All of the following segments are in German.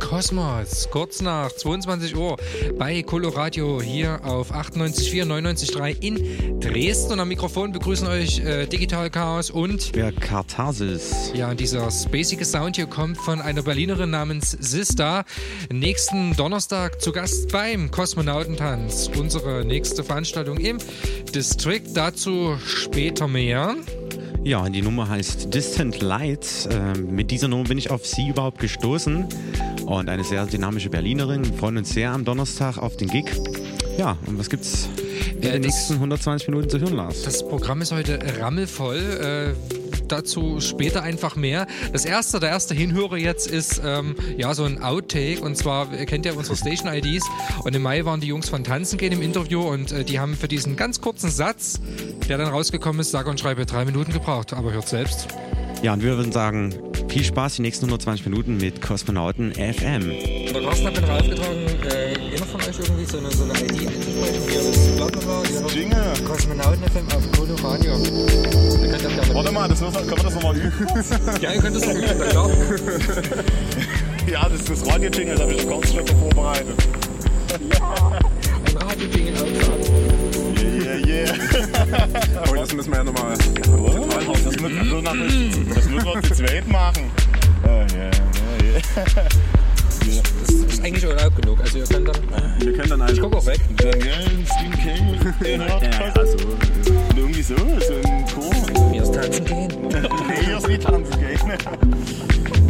Kosmos, kurz nach 22 Uhr bei Coloradio hier auf 98.4, 99.3 in Dresden. Und am Mikrofon begrüßen euch äh, Digital Chaos und der Katharsis. Ja, dieser spacige Sound hier kommt von einer Berlinerin namens Sista. Nächsten Donnerstag zu Gast beim Kosmonautentanz. Unsere nächste Veranstaltung im District. Dazu später mehr. Ja, die Nummer heißt Distant Light. Äh, mit dieser Nummer bin ich auf sie überhaupt gestoßen. Und eine sehr dynamische Berlinerin. Wir freuen uns sehr am Donnerstag auf den Gig. Ja, und was gibt's in äh, den nächsten 120 Minuten zu hören, Lars? Das Programm ist heute rammelvoll. Äh, dazu später einfach mehr. Das erste, der erste Hinhörer jetzt ist ähm, ja so ein Outtake und zwar ihr kennt ja unsere Station IDs und im Mai waren die Jungs von Tanzen gehen im Interview und äh, die haben für diesen ganz kurzen Satz, der dann rausgekommen ist, sage und schreibe drei Minuten gebraucht, aber hört selbst. Ja, und wir würden sagen, viel Spaß die nächsten 120 Minuten mit Kosmonauten FM. Der Carsten hat mir noch aufgetragen, äh, jeder von euch irgendwie so eine, so eine ID einzusprechen, wie das Platten war. Das Jingle. Kosmonauten FM auf Colo Radio. Warte mal, das, können wir das nochmal üben? ja, ihr könnt das noch üben, na klar. ja, das ist das Radio-Jingle, da habe ich ganz schön vorbereitet. ja, ein Radio-Jingle auftragen. Yeah, yeah, yeah. oh, das müssen wir ja nochmal. Das müssen wir zu zweit machen. Oh, yeah, yeah, yeah. Das ist eigentlich schon laut genug. Also ihr könnt dann. Wir können dann. Ich guck auch weg. Daniel, Steve King. ja, ja, so. Irgendwie so, so ein Chor. Hier ist tanzen gehen. nee, hier ist nicht tanzen gehen.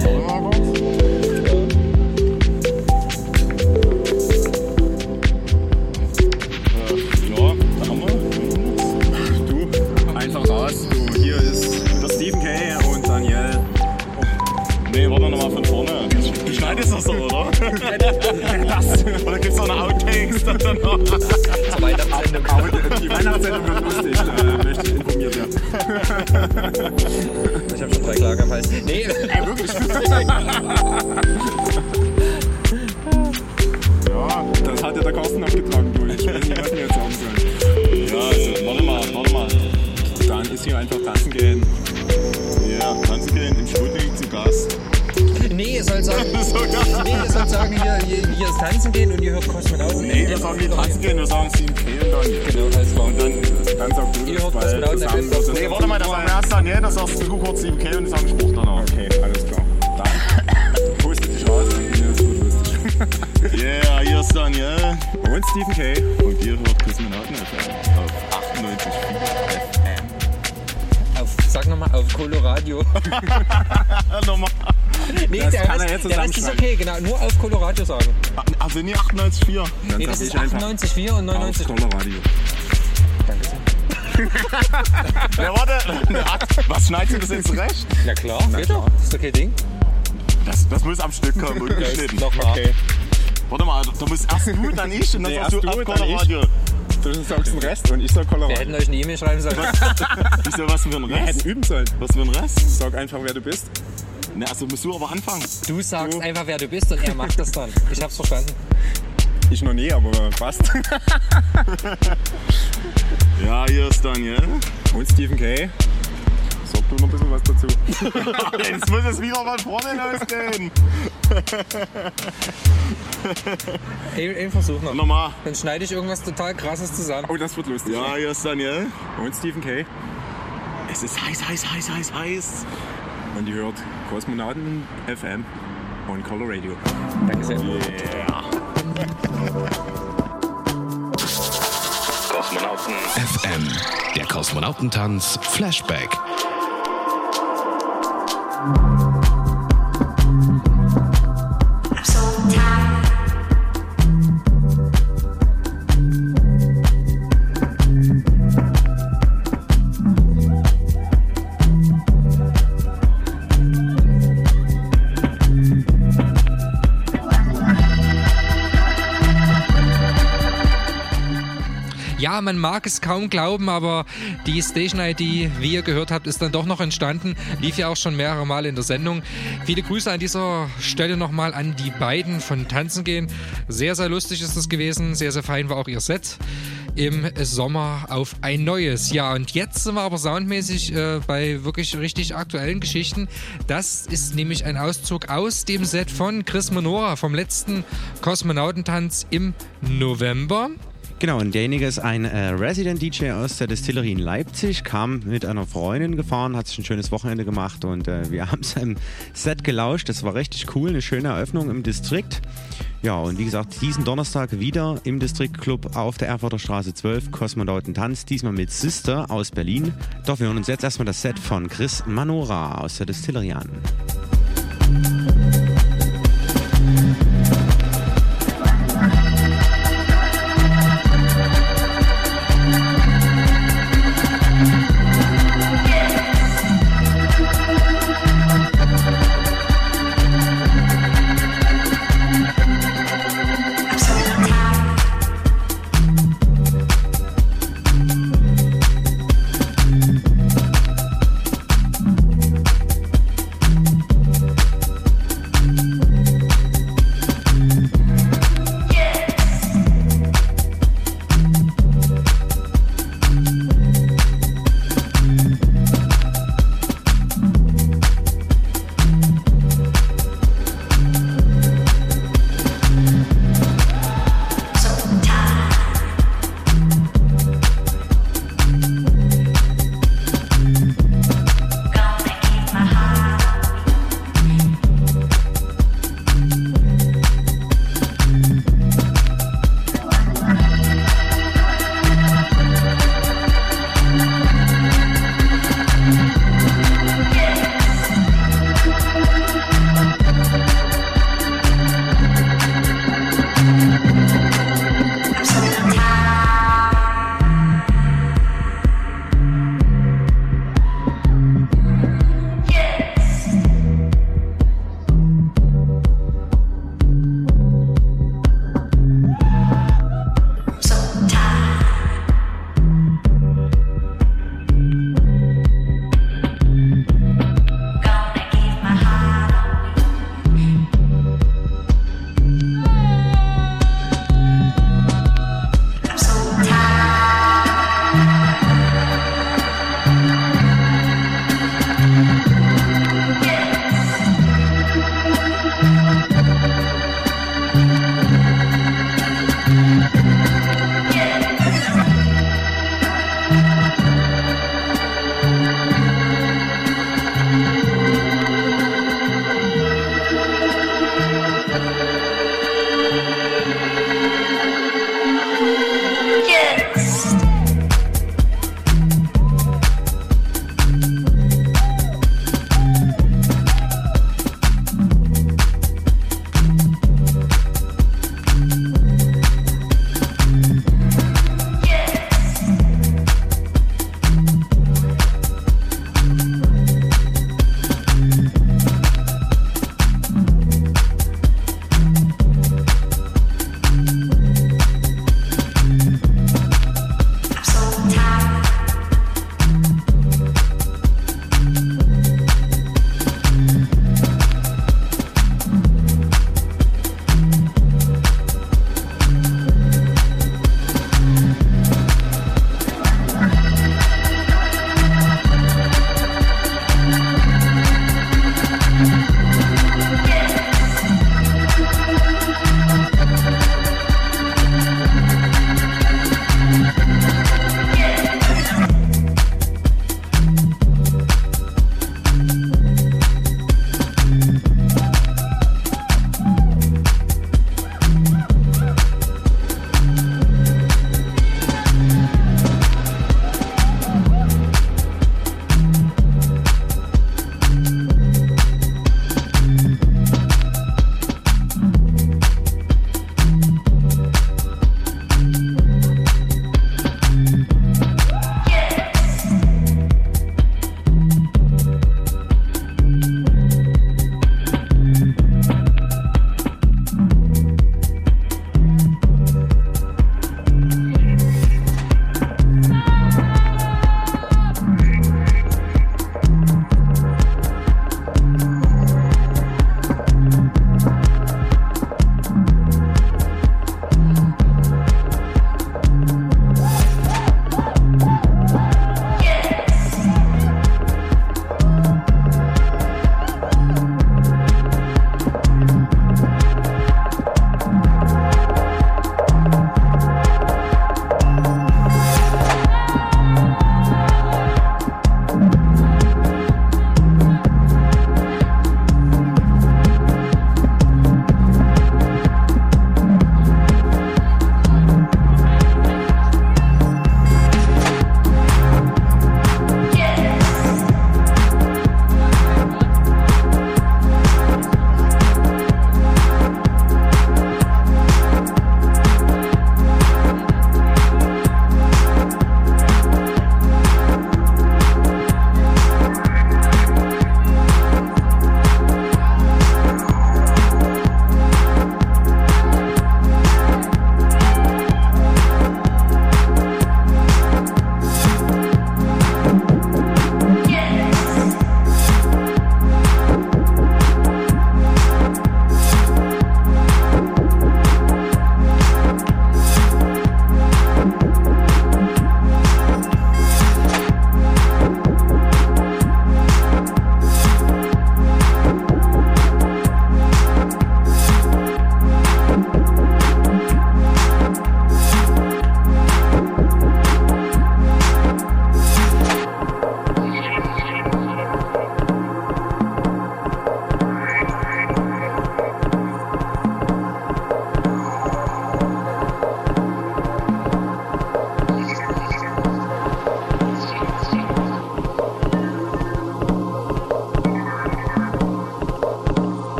Warte mal kurz. Du schneidest das so, oder? das. Oder gibt's noch eine Outtakes? Dann noch? Zur Weihnachtssendung. Die Weihnachtssendung wird lustig, da möchte ich informiert werden. Ich habe schon drei Klagen am Hals. Nee, Ey, wirklich? ja, das hat ja der Carsten abgetragen, du. Ich weiß nicht, was wir jetzt sagen sollen. Ja, also, warte mal, warte mal. Dann ist hier einfach tanzen gehen. Ja, tanzen gehen Nee, ihr sollt sagen, nee, ihr sollt sagen hier, hier, hier ist tanzen gehen und ihr hört Kosmonauten. Nee, wir sagen nicht tanzen gehen, wir sagen 7K und dann. Genau, alles klar. Und dann, Dann sagst du Ihr das, hört weil Kosmonauten zusammen FM. wird es- Nee, warte mal, das sagen wir erst dann, ja, das sagst du kurz 7K und ich sage Spruch danach. Okay, alles klar. Dann puste dich raus und hier ist gut lustig. Yeah, hier ist Daniel. Und Stephen K. Und ihr hört Kosmonauten FM auf 98,4 FM. Auf, sag nochmal, auf Coloradio. Nochmal. Nee, Das der kann er Rest, jetzt der Rest ist okay, genau. Nur auf Coloradio sagen. Also nie 98,4. Dann Nee, das ist ich einfach 98,4 und auf 99. Colorado. Danke sehr. Ja, warte. Was schneidest du das jetzt zurecht? Na klar, geht doch. Ist okay Ding. Das, das muss am Stück kommen, ungeschnitten. Nochmal. Okay. Warte mal, du musst erst du, dann ich und dann Nee, sagst du du, ab. Radio. Du sagst den Rest und ich sag Wir Colorado. hätten euch eine E-Mail schreiben sollen. Wieso, was für ein Wir hätten Rest? üben sollen. Was für ein Rest? Sag einfach, wer du bist. Ne, also musst du aber anfangen. Du sagst Du. einfach, wer du bist und er macht das dann. Ich hab's verstanden. Ich noch nie, aber fast. Ja, hier ist Daniel. Und Stephen K. Sag du noch ein bisschen was dazu. Jetzt muss es wieder von vorne losgehen. Ein, ein Versuch noch. Nochmal. Dann schneide ich irgendwas total krasses zusammen. Oh, das wird lustig. Ja, hier ist Daniel. Und Stephen K. Es ist heiß, heiß, heiß, heiß, heiß. Und ihr hört Kosmonauten FM on Color Radio. Danke sehr. Yeah. Kosmonauten FM. Der Kosmonautentanz Flashback. Man mag es kaum glauben, aber die Station ID, wie ihr gehört habt, ist dann doch noch entstanden. Lief ja auch schon mehrere Mal in der Sendung. Viele Grüße an dieser Stelle nochmal an die beiden von Tanzen gehen. Sehr, sehr lustig ist es gewesen. Sehr, sehr fein war auch ihr Set im Sommer auf ein neues. Ja, und jetzt sind wir aber soundmäßig äh, bei wirklich richtig aktuellen Geschichten. Das ist nämlich ein Auszug aus dem Set von Chris Monora vom letzten Kosmonautentanz im November. Genau, und derjenige ist ein äh, Resident DJ aus der Distillerie in Leipzig, kam mit einer Freundin gefahren, hat sich ein schönes Wochenende gemacht und äh, wir haben seinem Set gelauscht. Das war richtig cool, eine schöne Eröffnung im Distrikt. Ja, und wie gesagt, diesen Donnerstag wieder im Distriktclub auf der Erfurter Straße 12, Kosmonautentanz, diesmal mit Sister aus Berlin. Doch wir hören uns jetzt erstmal das Set von Chris Manora aus der Distillerie an.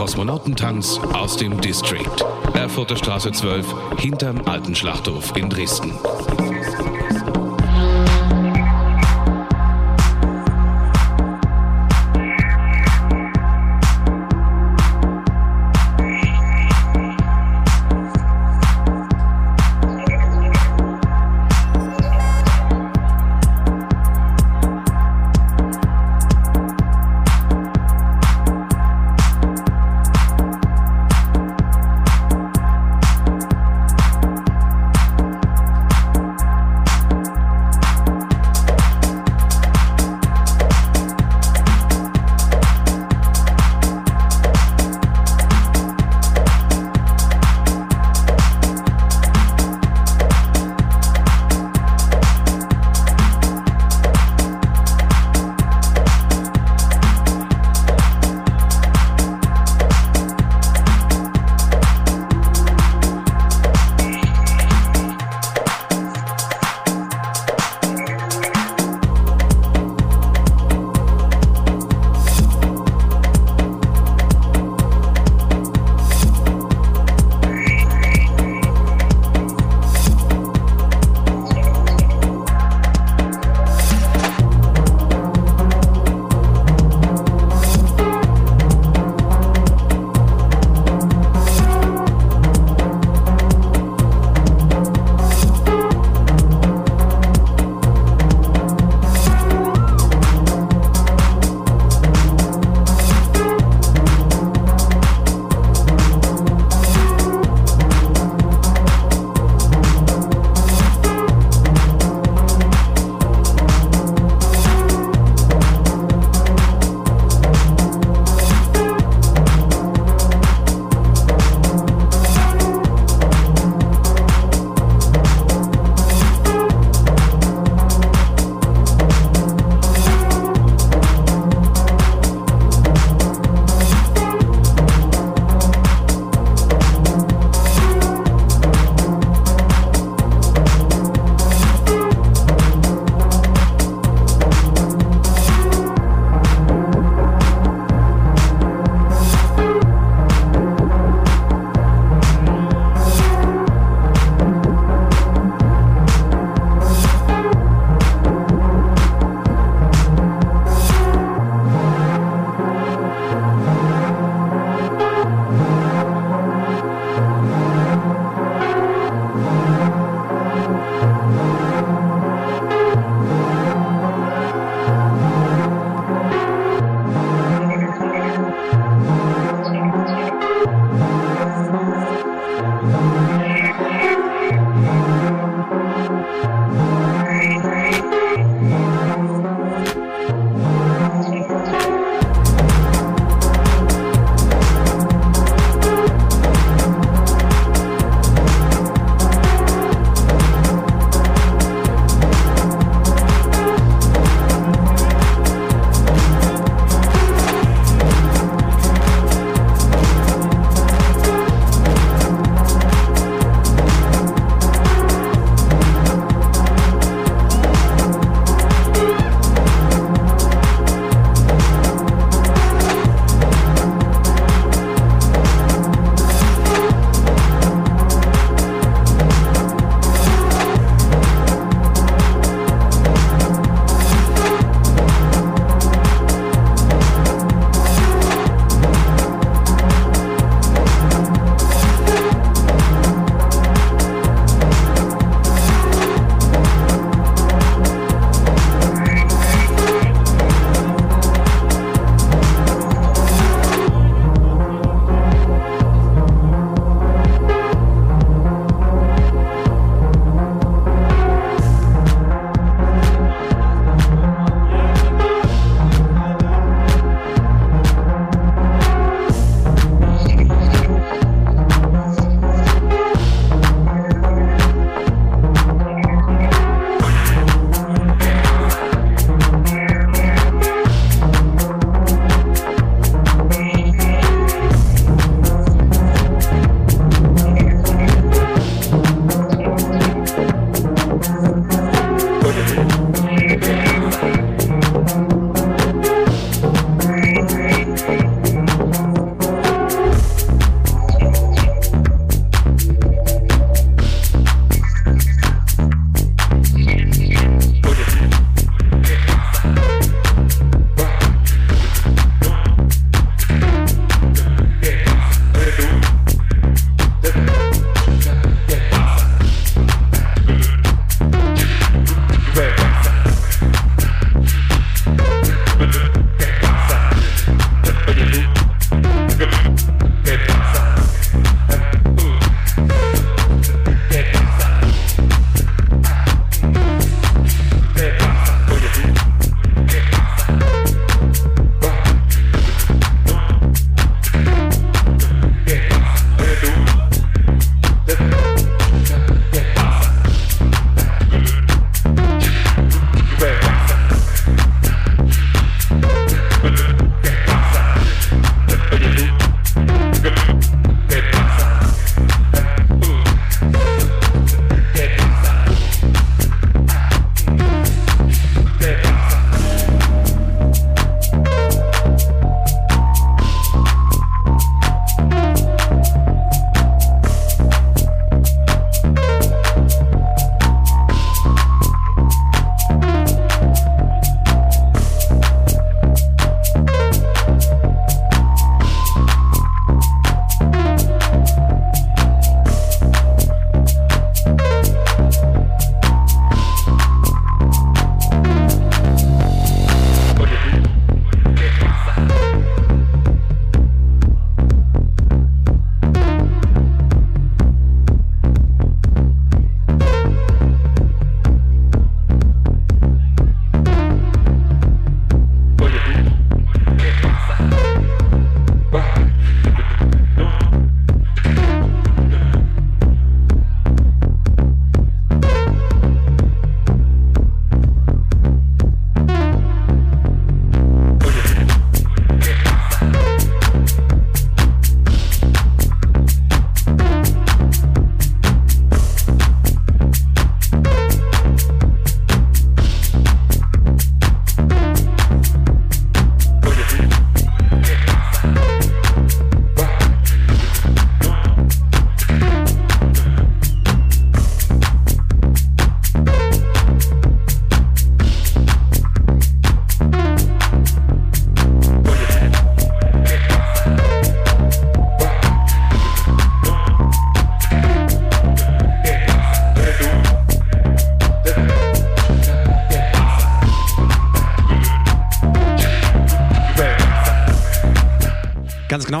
Kosmonautentanz aus dem District. Erfurter Straße 12 hinterm alten Schlachthof in Dresden.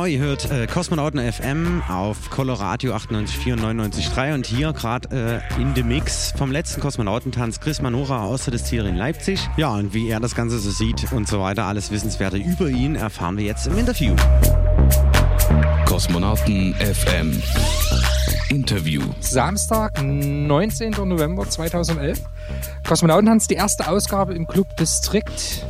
Genau, ihr hört äh, Kosmonauten FM auf Coloradio 98,4 und 99,3 und hier gerade äh, in dem Mix vom letzten Kosmonautentanz Chris Manora aus der Distillerie in Leipzig. Ja, und wie er das Ganze so sieht und so weiter, alles Wissenswerte über ihn erfahren wir jetzt im Interview. Kosmonauten FM Interview. Samstag, 19. November 2011. Kosmonautentanz, die erste Ausgabe im Club Distrikt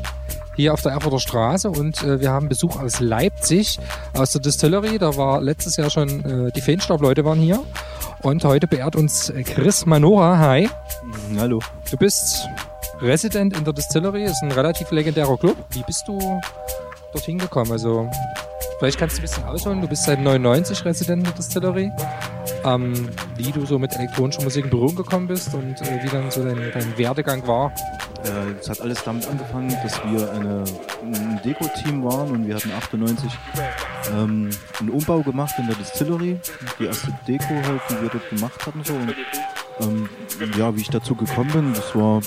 hier auf der Erfurter Straße und äh, wir haben Besuch aus Leipzig, aus der Distillery. Da war letztes Jahr schon, äh, die Feenstaub-Leute waren hier und heute beehrt uns äh, Chris Manora. Hi. Hallo. Du bist Resident in der Distillery, ist ein relativ legendärer Club. Wie bist du dorthin gekommen? Also, vielleicht kannst du ein bisschen ausholen. Du bist seit 99 Resident in der Distillery. Ähm, wie du so mit elektronischer Musik in Berührung gekommen bist und äh, wie dann so dein, dein Werdegang war. Äh, Es hat alles damit angefangen, dass wir eine, ein Deko-Team waren und wir hatten 98 ähm, einen Umbau gemacht in der Distillery. Die erste Deko halt, die wir dort gemacht hatten. So. Und, ähm, ja, wie ich dazu gekommen bin, das war mh,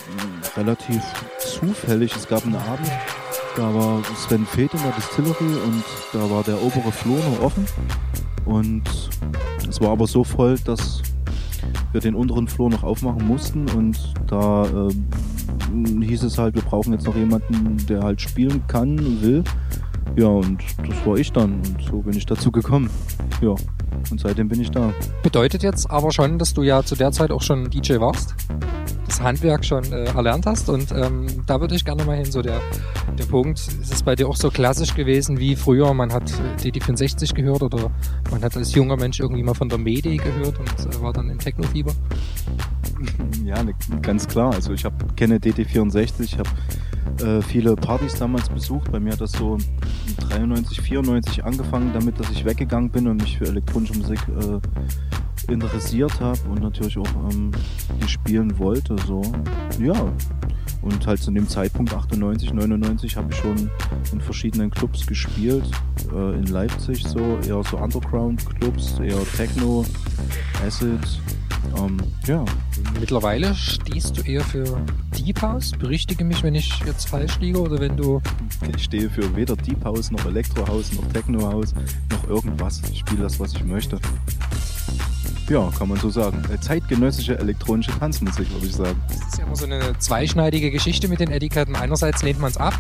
relativ zufällig. Es gab einen Abend, da war Sven Feth in der Distillery und da war der obere Flur noch offen. Und es war aber so voll, dass wir den unteren Flur noch aufmachen mussten und da ähm, hieß es halt, wir brauchen jetzt noch jemanden, der halt spielen kann und will. Ja, und das war ich dann und so bin ich dazu gekommen. Ja, und seitdem bin ich da. Bedeutet jetzt aber schon, dass du ja zu der Zeit auch schon DJ warst, das Handwerk schon äh, erlernt hast und ähm, da würde ich gerne mal hin, so der, der Punkt, ist es bei dir auch so klassisch gewesen wie früher, man hat äh, DD64 gehört oder man hat als junger Mensch irgendwie mal von der Mede gehört und äh, war dann im Techno-Fieber? Ja, ne, ganz klar. Also ich hab, kenne DT64, ich habe äh, viele Partys damals besucht. Bei mir hat das so 93, 94 angefangen damit, dass ich weggegangen bin und mich für elektronische Musik äh, interessiert habe und natürlich auch ähm, die spielen wollte. So. Ja. Und halt zu dem Zeitpunkt 98, 99 habe ich schon in verschiedenen Clubs gespielt. Äh, in Leipzig so, eher so Underground-Clubs, eher Techno, Acid. Ähm, ja, Mittlerweile stehst du eher für Deep House. Berichtige mich, wenn ich jetzt falsch liege oder wenn du Ich stehe für weder Deep House noch Elektro House noch Techno House noch irgendwas. Ich spiele das, was ich möchte. Ja, kann man so sagen. Äh, Zeitgenössische elektronische Tanzmusik, würde ich sagen. Das ist ja immer so eine zweischneidige Geschichte mit den Etiketten. Einerseits lehnt man es ab,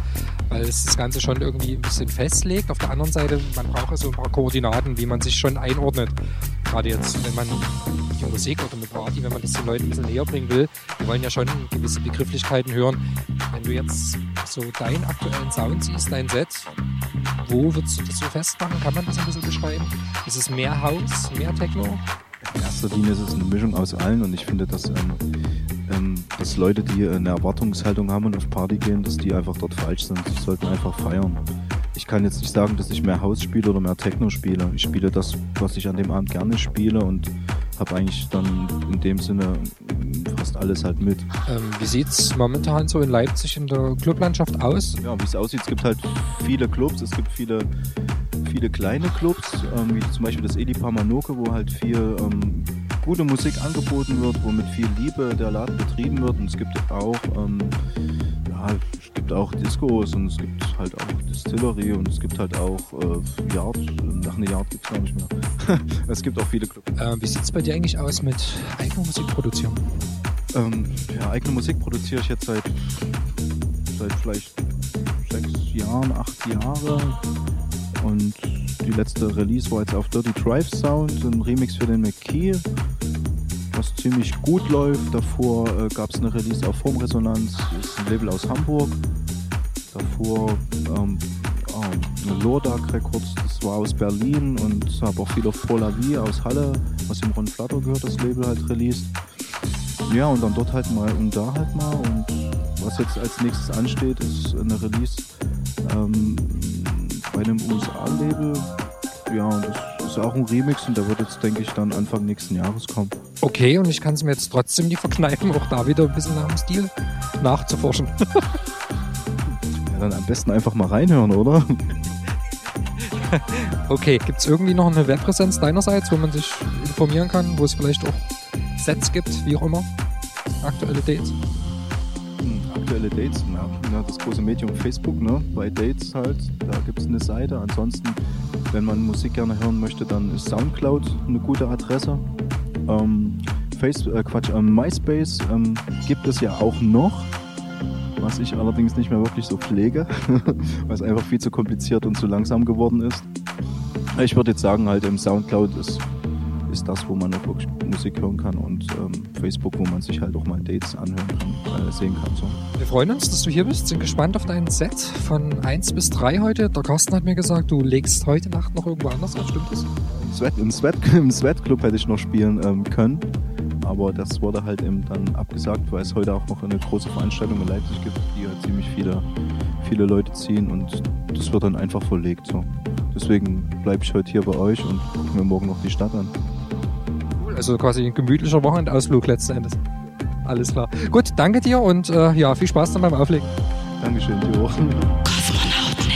weil es das Ganze schon irgendwie ein bisschen festlegt. Auf der anderen Seite, man braucht so ein paar Koordinaten, wie man sich schon einordnet. Gerade jetzt, wenn man Musik oder eine Party, wenn man das den Leuten ein bisschen näher bringen will, die wollen ja schon gewisse Begrifflichkeiten hören. Wenn du jetzt so deinen aktuellen Sound siehst, dein Set, wo würdest du das so festmachen? Kann man das ein bisschen beschreiben? Ist es mehr House, mehr Techno? In erster Linie ist es eine Mischung aus allen und ich finde, dass, ähm, ähm, dass Leute, die eine Erwartungshaltung haben und auf Party gehen, dass die einfach dort falsch sind. Sie sollten einfach feiern. Ich kann jetzt nicht sagen, dass ich mehr House spiele oder mehr Techno spiele. Ich spiele das, was ich an dem Abend gerne spiele und habe eigentlich dann in dem Sinne fast alles halt mit. Ähm, wie sieht's momentan so in Leipzig in der Clublandschaft aus? Ja, wie es aussieht, es gibt halt viele Clubs, es gibt viele, viele kleine Clubs, ähm, wie zum Beispiel das Edipa Manoke, wo halt viel ähm, gute Musik angeboten wird, wo mit viel Liebe der Laden betrieben wird. Und es gibt auch, ähm, ja, es gibt auch Discos und es gibt halt auch Distillery und es gibt halt auch äh, Yard, nach einer Yard gibt es gar nicht mehr. es gibt auch viele Clubs. Äh, wie sieht's bei dir eigentlich aus mit eigener Musikproduktion? Ähm, ja, eigene Musik produziere ich jetzt seit, seit vielleicht sechs Jahren, acht Jahre. Und die letzte Release war jetzt auf Dirty Drive Sound, ein Remix für den McKee, was ziemlich gut läuft. Davor äh, gab es eine Release auf Formresonanz, ist ein Label aus Hamburg. Davor ähm, eine Lordak Records, das war aus Berlin und habe auch viel auf Pour la Vie aus Halle, was dem Ron Flatter gehört, das Label halt released. Ja, und dann dort halt mal und da halt mal. Und was jetzt als nächstes ansteht, ist eine Release ähm, bei einem USA-Label. Ja, und das ist auch ein Remix und der wird jetzt, denke ich, dann Anfang nächsten Jahres kommen. Okay, und ich kann es mir jetzt trotzdem nicht verkneifen, auch da wieder ein bisschen nach dem Stil nachzuforschen. Ja, dann am besten einfach mal reinhören, oder? Okay, gibt's irgendwie noch eine Webpräsenz deinerseits, wo man sich informieren kann, wo es vielleicht auch Sets gibt, wie auch immer? Aktuelle Dates? Hm, Aktuelle Dates, na, das große Medium Facebook, ne? Bei Dates halt, da gibt es eine Seite. Ansonsten wenn man Musik gerne hören möchte, dann ist Soundcloud eine gute Adresse. Ähm, Face, äh, Quatsch, ähm, MySpace ähm, gibt es ja auch noch, was ich allerdings nicht mehr wirklich so pflege, weil es einfach viel zu kompliziert und zu langsam geworden ist. Ich würde jetzt sagen, halt im Soundcloud ist, ist das, wo man auch wirklich Musik hören kann und ähm, Facebook, wo man sich halt auch mal Dates anhören kann, äh, sehen kann. So. Wir freuen uns, dass du hier bist, sind gespannt auf dein Set von 1 bis 3 heute. Der Carsten hat mir gesagt, du legst heute Nacht noch irgendwo anders auf, stimmt das? Sweat, Im Sweat, im Sweat Club hätte ich noch spielen ähm, können, aber das wurde halt eben dann abgesagt, weil es heute auch noch eine große Veranstaltung in Leipzig gibt, die halt ziemlich viele, viele Leute ziehen und das wird dann einfach verlegt. So. Deswegen bleibe ich heute hier bei euch und gucke mir morgen noch die Stadt an. Also quasi ein gemütlicher Wochenendausflug letzten Endes. Alles klar. Gut, danke dir und äh, ja, viel Spaß dann beim Auflegen. Dankeschön, Jo. Kosmonauten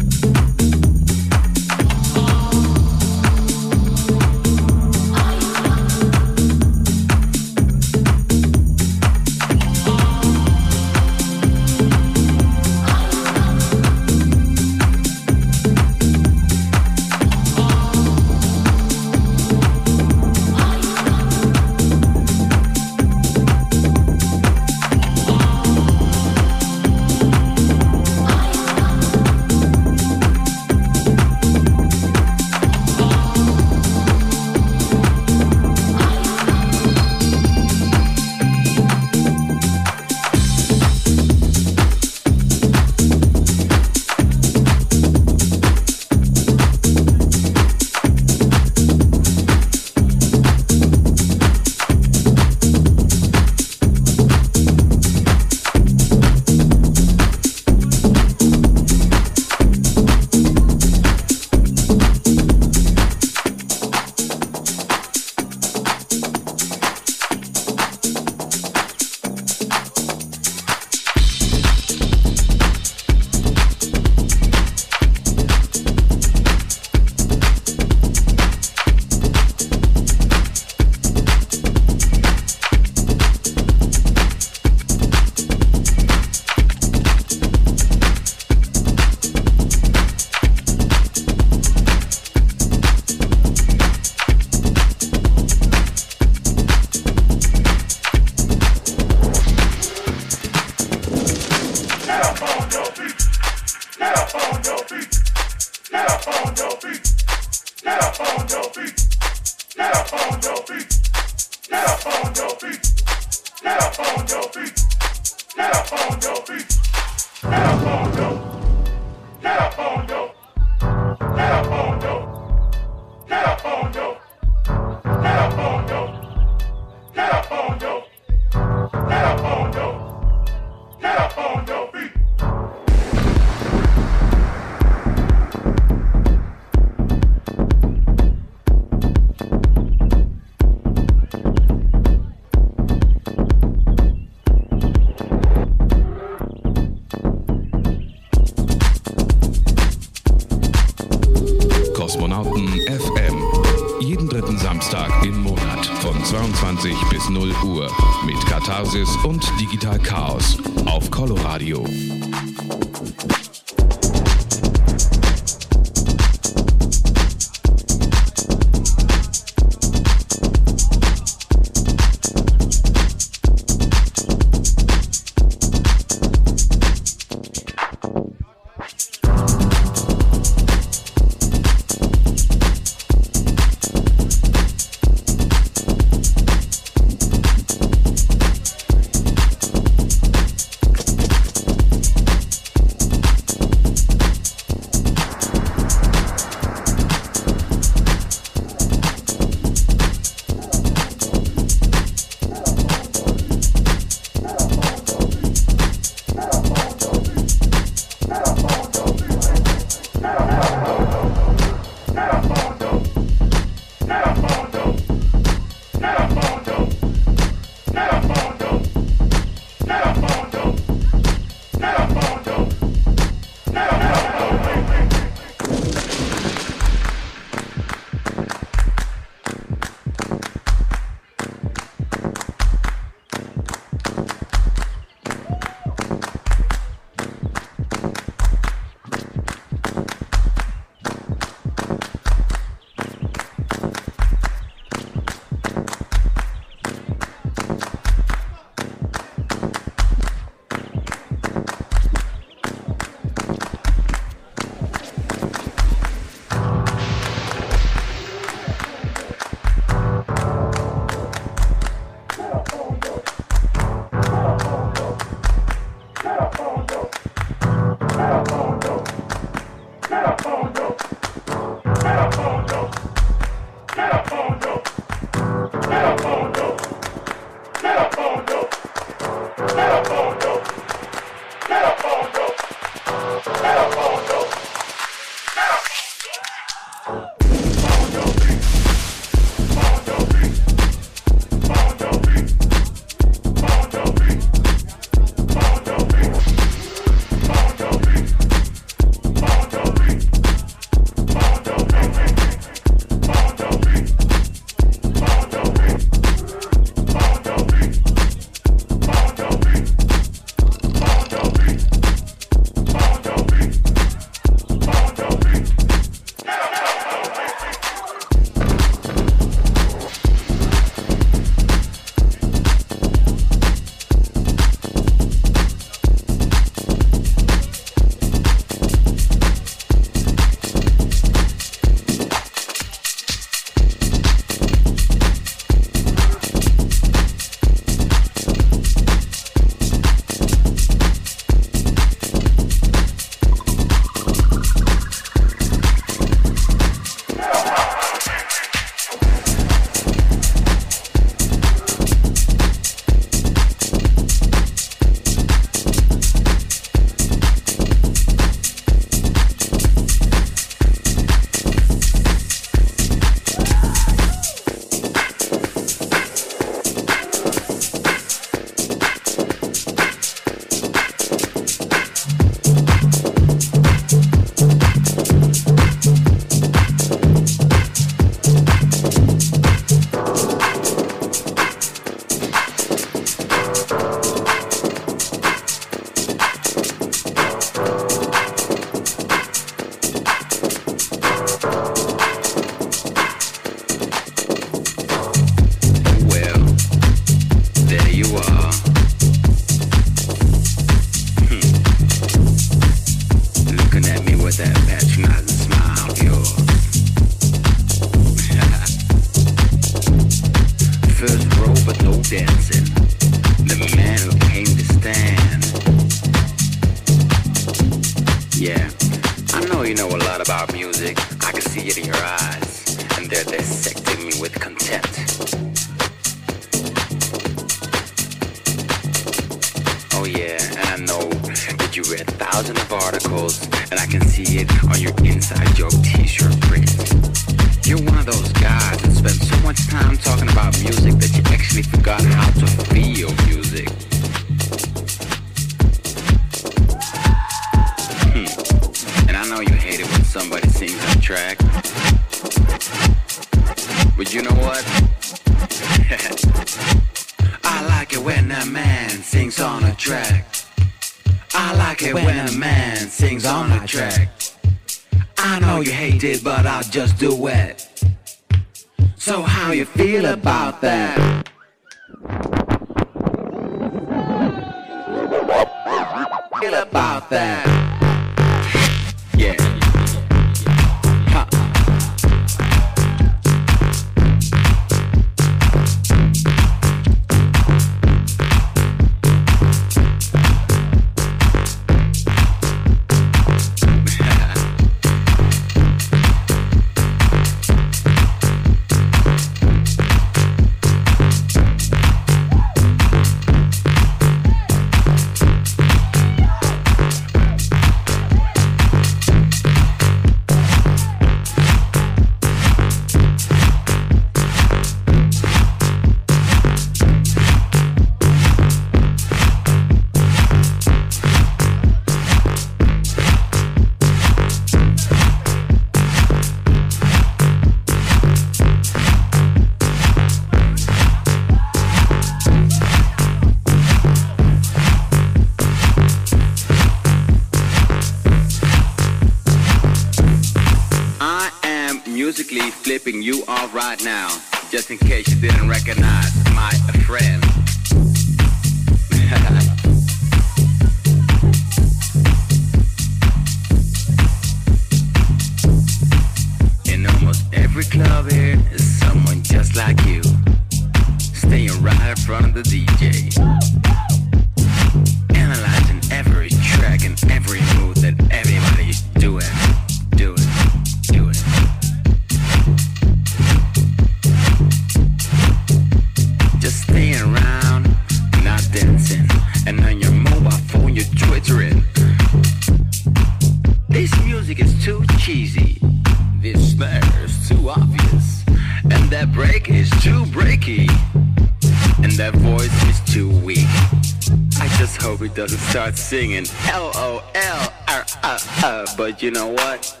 singing L O L R R R. But you know what?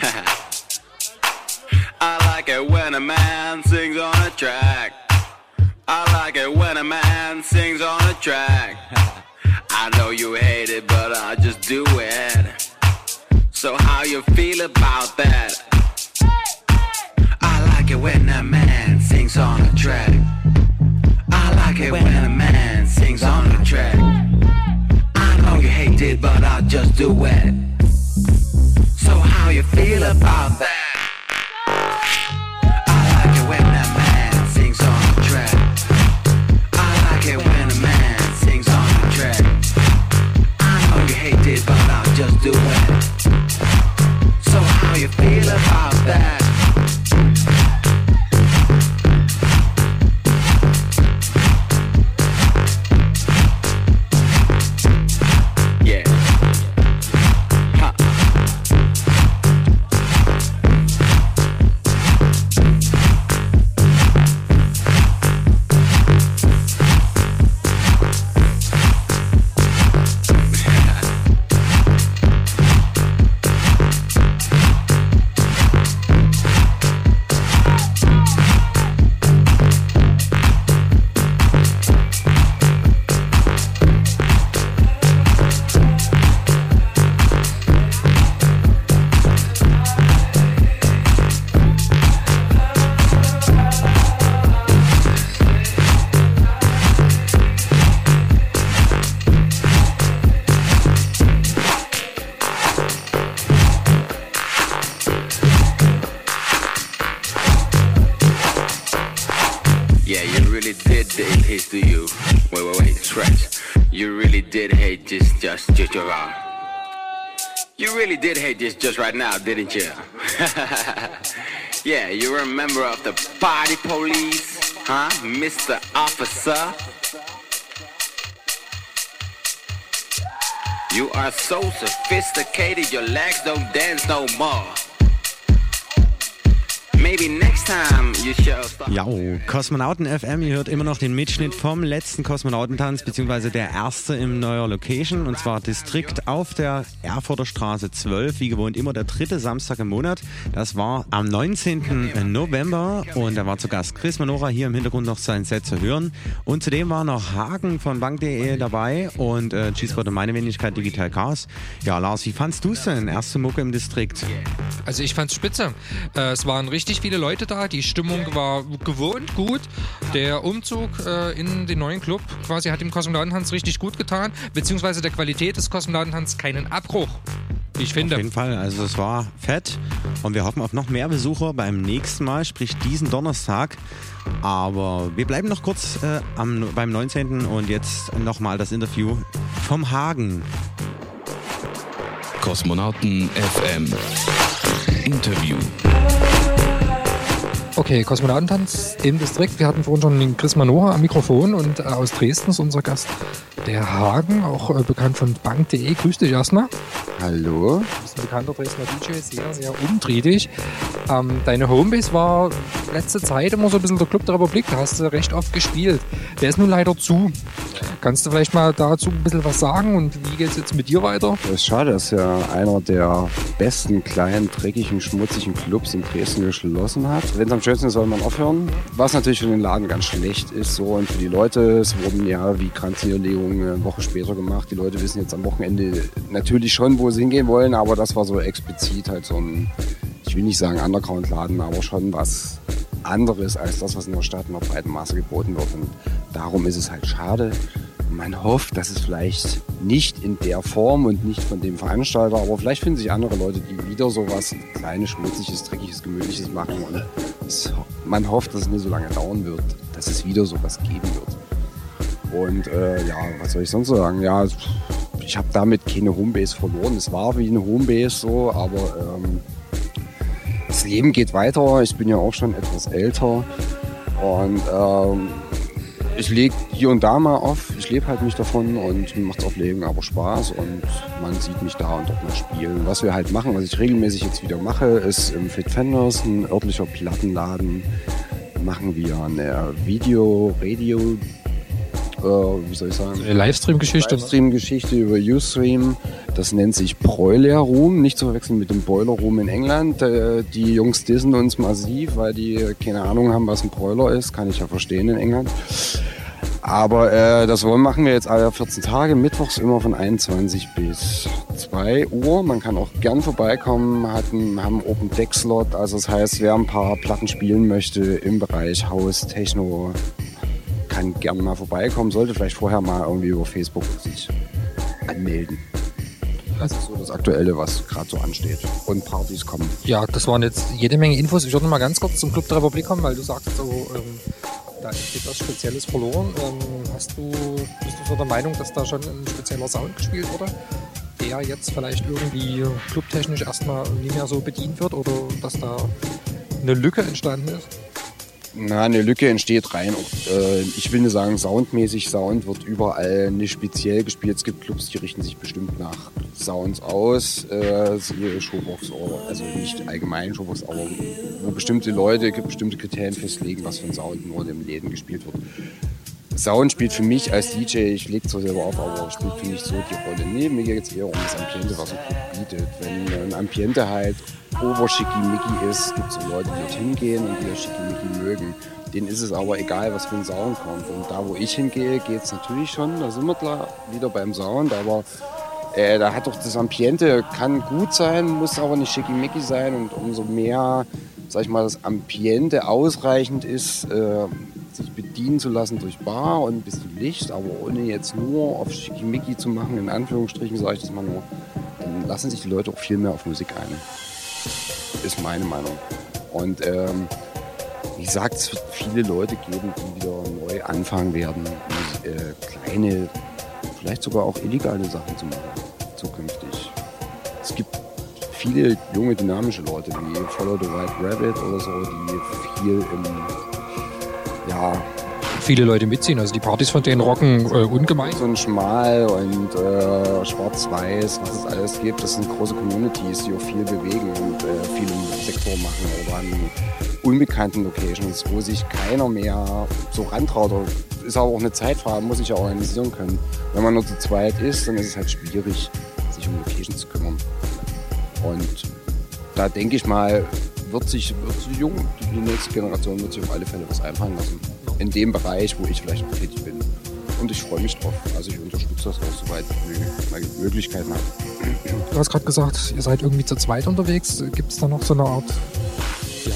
I like it when a man sings on a track. I like it when a man sings on a track. I know you hate it, but I just do it. So how you feel about that? I like it when a man sings on a track. I like it when a man sings on a track hate it, but I just do it. So how you feel about that? Just right now, didn't you? yeah, you were a member of the party police, huh, Mr. Officer? You are so sophisticated, your legs don't dance no more. Maybe next Ja, Kosmonauten FM, ihr hört immer noch den Mitschnitt vom letzten Kosmonautentanz, beziehungsweise der erste im neuer Location, und zwar Distrikt auf der Erfurter Straße 12, wie gewohnt immer der dritte Samstag im Monat. Das war am 19. November und da war zu Gast Chris Manora hier im Hintergrund noch sein Set zu hören. Und zudem war noch Hagen von Bank.de dabei und äh, und meine Wenigkeit Digital Chaos. Ja, Lars, wie fandst du es denn? Erste Mucke im Distrikt. Also ich fand's spitze. Äh, es waren richtig viele Leute da, die Stimmung war gewohnt gut. Der Umzug äh, in den neuen Club quasi hat dem Kosmonautentanz richtig gut getan, beziehungsweise der Qualität des Kosmonautentanz keinen Abbruch. Ich Auf finde. jeden Fall, also es war fett und wir hoffen auf noch mehr Besucher beim nächsten Mal, sprich diesen Donnerstag. Aber wir bleiben noch kurz äh, am, beim 19. und jetzt nochmal das Interview vom Hagen. Kosmonauten FM. Interview. Okay, Kosmonautentanz im Distrikt. Wir hatten vorhin schon den Chris Manora am Mikrofon und äh, aus Dresden ist unser Gast der Hagen, auch äh, bekannt von Bank.de. Grüß dich erstmal. Hallo. Du bist ein bekannter Dresdner DJ, sehr, sehr umtriebig. Ähm, deine Homebase war letzte Zeit immer so ein bisschen der Club der Republik, da hast du recht oft gespielt. Der ist nun leider zu. Kannst du vielleicht mal dazu ein bisschen was sagen und wie geht's jetzt mit dir weiter? Das ist schade, dass ja einer der besten kleinen, dreckigen, schmutzigen Clubs in Dresden geschlossen hat. Wenn es am schönsten soll man aufhören. Was natürlich für den Laden ganz schlecht ist so und für die Leute. Es wurden ja wie Kranzniederlegungen eine Woche später gemacht. Die Leute wissen jetzt am Wochenende natürlich schon, wo sie hingehen wollen, aber das war so explizit halt so ein, ich will nicht sagen Underground-Laden, aber schon was anderes als das, was in der Stadt in der breiten Masse geboten wird. Und darum ist es halt schade. Man hofft, dass es vielleicht nicht in der Form und nicht von dem Veranstalter, aber vielleicht finden sich andere Leute, die wieder sowas kleines, schmutziges, dreckiges, gemütliches machen. Und es, man hofft, dass es nicht so lange dauern wird, dass es wieder sowas geben wird. Und äh, ja, was soll ich sonst sagen? Ja, ich habe damit keine Homebase verloren. Es war wie eine Homebase so, aber ähm, das Leben geht weiter. Ich bin ja auch schon etwas älter und ähm, ich lege hier und da mal auf. Ich lebe halt nicht davon und mir macht Auflegen aber Spaß und man sieht mich da und dort mal spielen. Was wir halt machen, was ich regelmäßig jetzt wieder mache, ist im Fit Fenders, ein örtlicher Plattenladen, machen wir eine Video, Radio, äh, wie soll ich sagen? Eine Livestream-Geschichte. ne? Livestream-Geschichte über Ustream. Das nennt sich Broiler Room, nicht zu verwechseln mit dem Boiler Room in England. Äh, Die Jungs dissen uns massiv, weil die keine Ahnung haben, was ein Broiler ist. Kann ich ja verstehen in England. Aber äh, das wollen machen wir jetzt alle 14 Tage, mittwochs immer von 21 bis 2 Uhr. Man kann auch gern vorbeikommen, hatten, haben Open Deck Slot. Also das heißt, wer ein paar Platten spielen möchte im Bereich Haus, Techno, kann gern mal vorbeikommen, sollte vielleicht vorher mal irgendwie über Facebook sich anmelden. Das ist so das Aktuelle, was gerade so ansteht. Und Partys kommen. Ja, das waren jetzt jede Menge Infos. Ich würde noch mal ganz kurz zum Club der Republik kommen, weil du sagst so, ähm, da ist etwas Spezielles verloren. Ähm, hast du, bist du so der Meinung, dass da schon ein spezieller Sound gespielt wurde, der jetzt vielleicht irgendwie clubtechnisch erstmal nie mehr so bedient wird oder dass da eine Lücke entstanden ist? Na, eine Lücke entsteht rein. Äh, ich will nur sagen, soundmäßig, Sound wird überall nicht speziell gespielt. Es gibt Clubs, die richten sich bestimmt nach Sounds aus. Äh, Showbox, also nicht allgemein Showbox, aber wo bestimmte Leute bestimmte Kriterien festlegen, was für ein Sound nur den Läden gespielt wird. Sound spielt für mich als DJ, ich lege zwar selber auf, aber spielt für mich so die Rolle. Nee, mir geht es eher um das Ambiente, was ein Club bietet. Wenn ein Ambiente halt overschickimicki ist, gibt es so Leute, die dorthin gehen und die das schickimicki mögen. Denen ist es aber egal, was für ein Sound kommt. Und da, wo ich hingehe, geht es natürlich schon. Da sind wir klar wieder beim Sound, aber äh, da hat doch das Ambiente, kann gut sein, muss aber nicht schickimicki sein. Und umso mehr, sag ich mal, das Ambiente ausreichend ist, äh, sich bedienen zu lassen durch Bar und ein bisschen Licht, aber ohne jetzt nur auf Schickimicki zu machen, in Anführungsstrichen sage ich das mal nur, dann lassen sich die Leute auch viel mehr auf Musik ein. Ist meine Meinung. Und ähm, wie gesagt, es wird viele Leute geben, die wieder neu anfangen werden, äh, kleine, vielleicht sogar auch illegale Sachen zu machen, zukünftig. Es gibt viele junge, dynamische Leute, wie Follow the White Rabbit oder so, die viel im, ja, Viele Leute mitziehen, also die Partys von denen rocken äh, ungemein. so ein Schmal und äh, Schwarz-Weiß, was es alles gibt. Das sind große Communities, die auch viel bewegen und äh, viel im Sektor machen oder an unbekannten Locations, wo sich keiner mehr so rantraut. Ist aber auch eine Zeitfrage, muss sich ja organisieren können. Wenn man nur zu zweit ist, dann ist es halt schwierig, sich um Locations zu kümmern. Und da denke ich mal, wird sich, wird sich jung, die nächste Generation wird sich auf alle Fälle was einfallen lassen. In dem Bereich, wo ich vielleicht tätig bin. Und ich freue mich drauf. Also ich unterstütze das auch, soweit ich meine Möglichkeiten habe. Du hast gerade gesagt, ihr seid irgendwie zu zweit unterwegs. Gibt es da noch so eine Art, ja,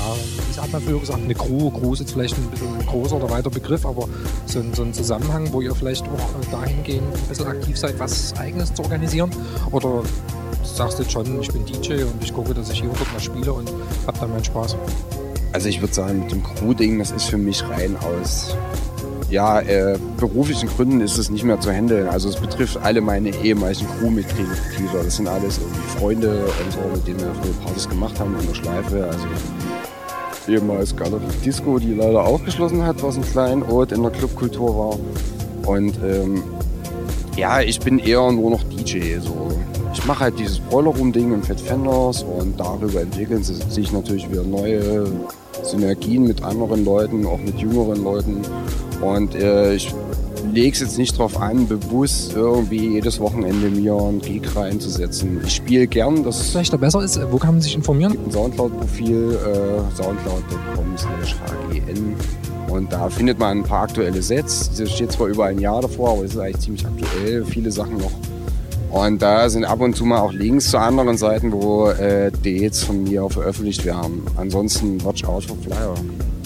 wie hat man früher gesagt, eine Crew? Crew ist jetzt vielleicht ein bisschen großer oder weiter Begriff, aber so, ein- so ein Zusammenhang, wo ihr vielleicht auch äh, dahingehend ein bisschen aktiv seid, was Eigenes zu organisieren? Oder sagst du jetzt schon, ich bin DJ und ich gucke, dass ich hier und dort mal spiele und hab dann meinen Spaß? Also ich würde sagen, mit dem Crew-Ding, das ist für mich rein aus ja, äh, beruflichen Gründen ist es nicht mehr zu handeln. Also es betrifft alle meine ehemaligen Crewmitglieder. Das sind alles irgendwie Freunde und so, mit denen wir früher Partys gemacht haben in der Schleife. Also ehemals Galerie Disco, die leider auch geschlossen hat, was ein kleiner Ort in der Clubkultur war. Und ähm, ja, ich bin eher nur noch DJ. So. Ich mache halt dieses Boiler Room Ding im Fat Fenders und darüber entwickeln si- sich natürlich wieder neue Synergien mit anderen Leuten, auch mit jüngeren Leuten. Und äh, ich lege es jetzt nicht drauf an, bewusst irgendwie jedes Wochenende mir einen Gig reinzusetzen. Ich spiele gern, das Was vielleicht da besser ist, äh, wo kann man sich informieren? ein Soundcloud-Profil, äh, soundcloud.com slash hgn. Und da findet man ein paar aktuelle Sets. Das steht zwar über ein Jahr davor, aber es ist eigentlich ziemlich aktuell, viele Sachen noch. Und da sind ab und zu mal auch Links zu anderen Seiten, wo äh, Dates von mir veröffentlicht werden. Ansonsten watch out for Flyer.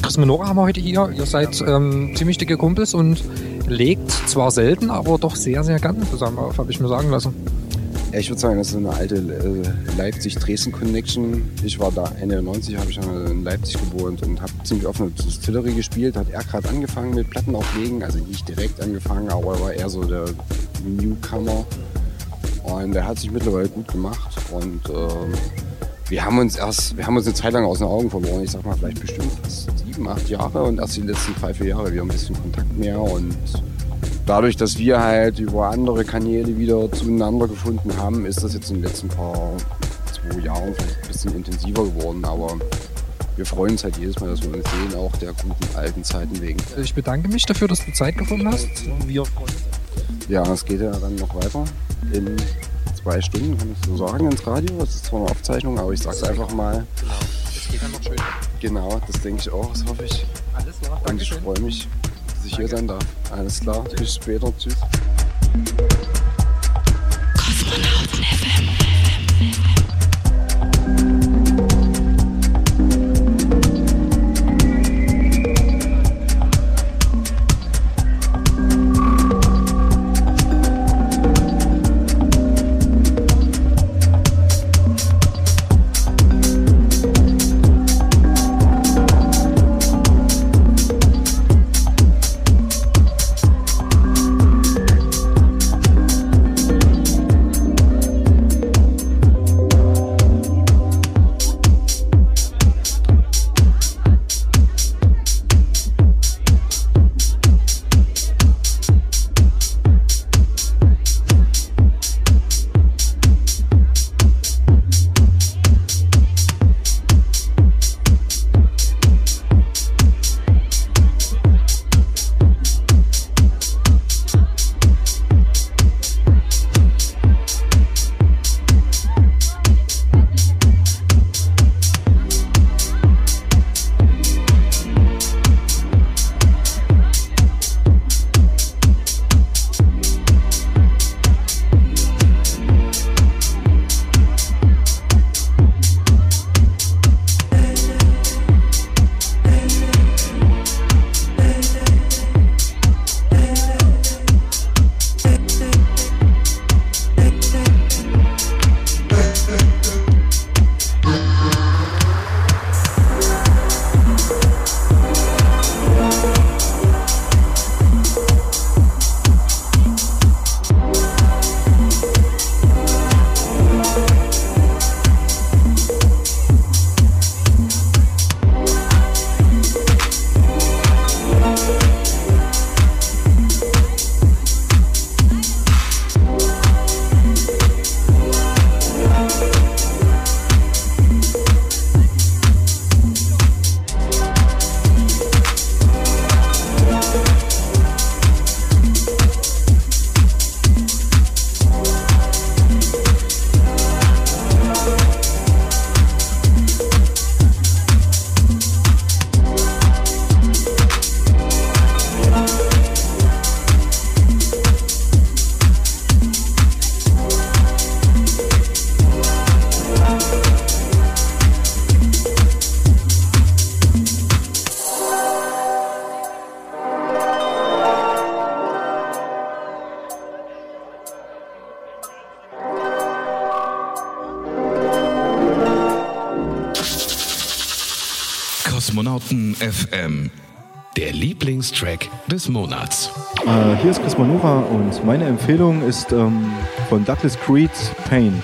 Chris Menora haben wir heute hier. Ihr seid ähm, ziemlich dicke Kumpels und legt zwar selten, aber doch sehr, sehr gerne zusammen auf, habe ich mir sagen lassen. Ich würde sagen, das ist eine alte äh, Leipzig-Dresden-Connection. Ich war da Ende 90, habe ich in Leipzig gewohnt und habe ziemlich oft eine Distillery gespielt. Hat er gerade angefangen mit Platten auflegen, also nicht direkt angefangen, aber er war eher so der Newcomer. Und er hat sich mittlerweile gut gemacht und ähm, wir haben uns erst, wir haben uns eine Zeit lang aus den Augen verloren. Ich sag mal, vielleicht bestimmt fast sieben, acht Jahre und erst die letzten drei, vier Jahre wieder ein bisschen Kontakt mehr und dadurch, dass wir halt über andere Kanäle wieder zueinander gefunden haben, ist das jetzt in den letzten paar zwei Jahren vielleicht ein bisschen intensiver geworden. Aber wir freuen uns halt jedes Mal, dass wir uns sehen, auch der guten alten Zeiten wegen. Ich bedanke mich dafür, dass du Zeit gefunden hast. Wir freuen uns. Ja, es geht ja dann noch weiter. In zwei Stunden kann ich so sagen ins Radio. Es ist zwar eine Aufzeichnung, aber ich sag's einfach mal. Es geht dann noch schön. Genau, das denke ich auch, das hoffe ich. Alles klar, Und ich freue mich, dass ich hier sein darf. Alles klar, bis später. Tschüss. FM. Der Lieblingstrack des Monats. Äh, hier ist Chris Manura und meine Empfehlung ist ähm, von Douglas Creed Pain.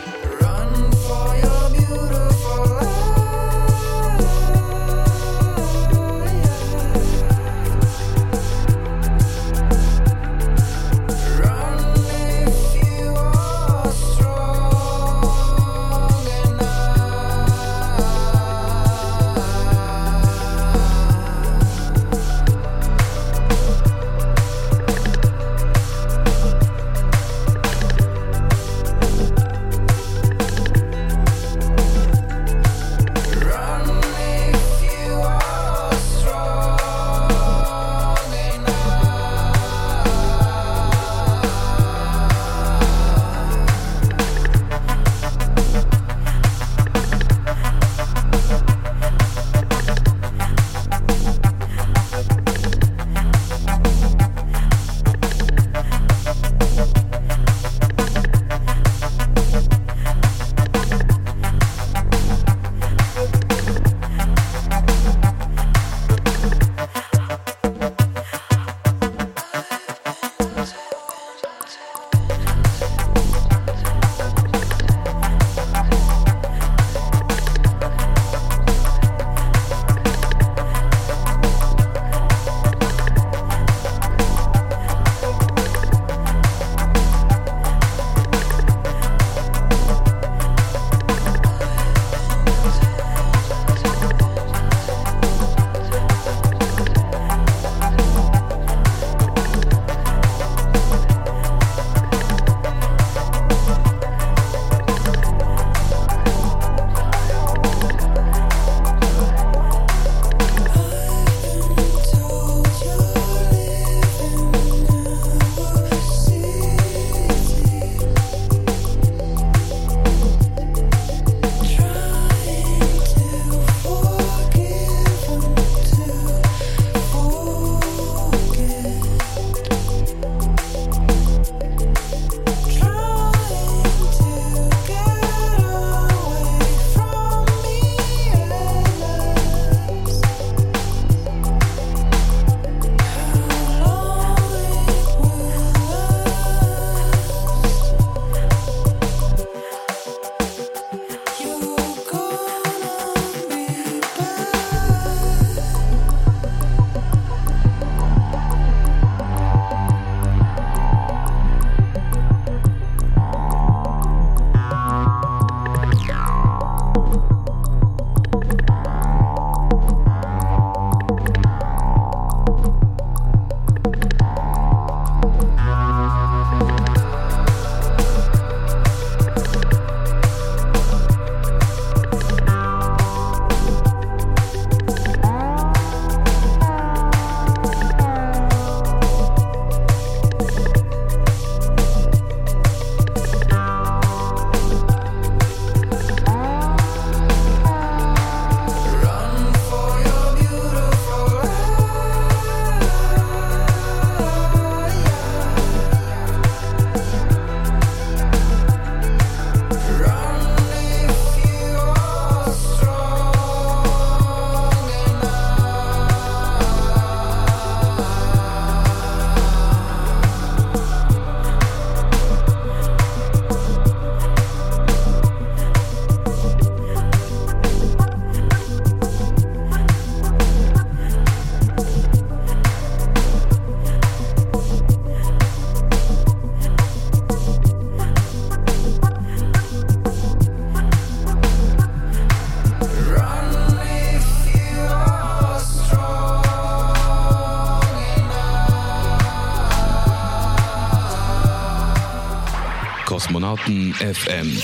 Kosmonauten FM.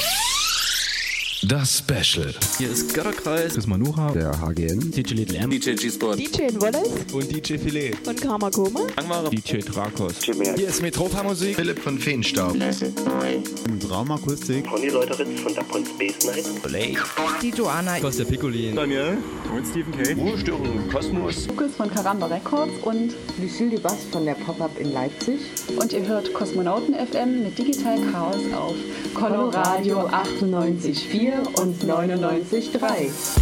Das Special. Hier ist Götterkreis. Chris Manura. Der HGN. DJ Little M. DJ G-Sport. DJ Wallace Und DJ Filet. von Karma Koma. DJ Drakos. Hier ist Metropa Musik. Philipp von Feenstaub. Raumakustik. Conny Leuteritz von und Space Night. Die Joanna. Costa Piccolin. Daniel. Und Stephen K. Ruhestörung Kosmos. Lukas von Karamba Records und Lucille Dubas von der Pop-Up in Leipzig. Und ihr hört Kosmonauten FM mit Digital Chaos auf Coloradio 98,4 und 99,3.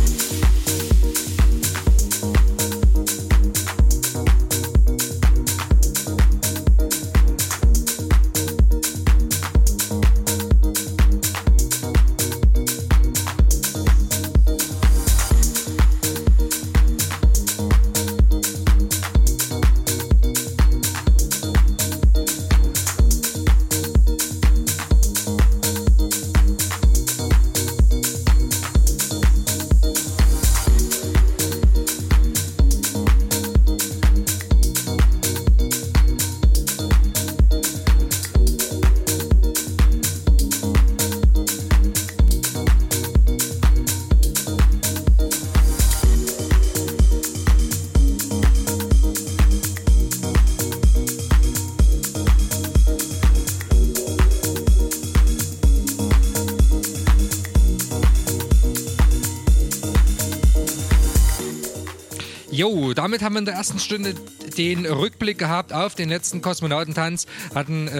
Jo, damit haben wir in der ersten Stunde den Rückblick gehabt auf den letzten Kosmonautentanz. Hatten äh,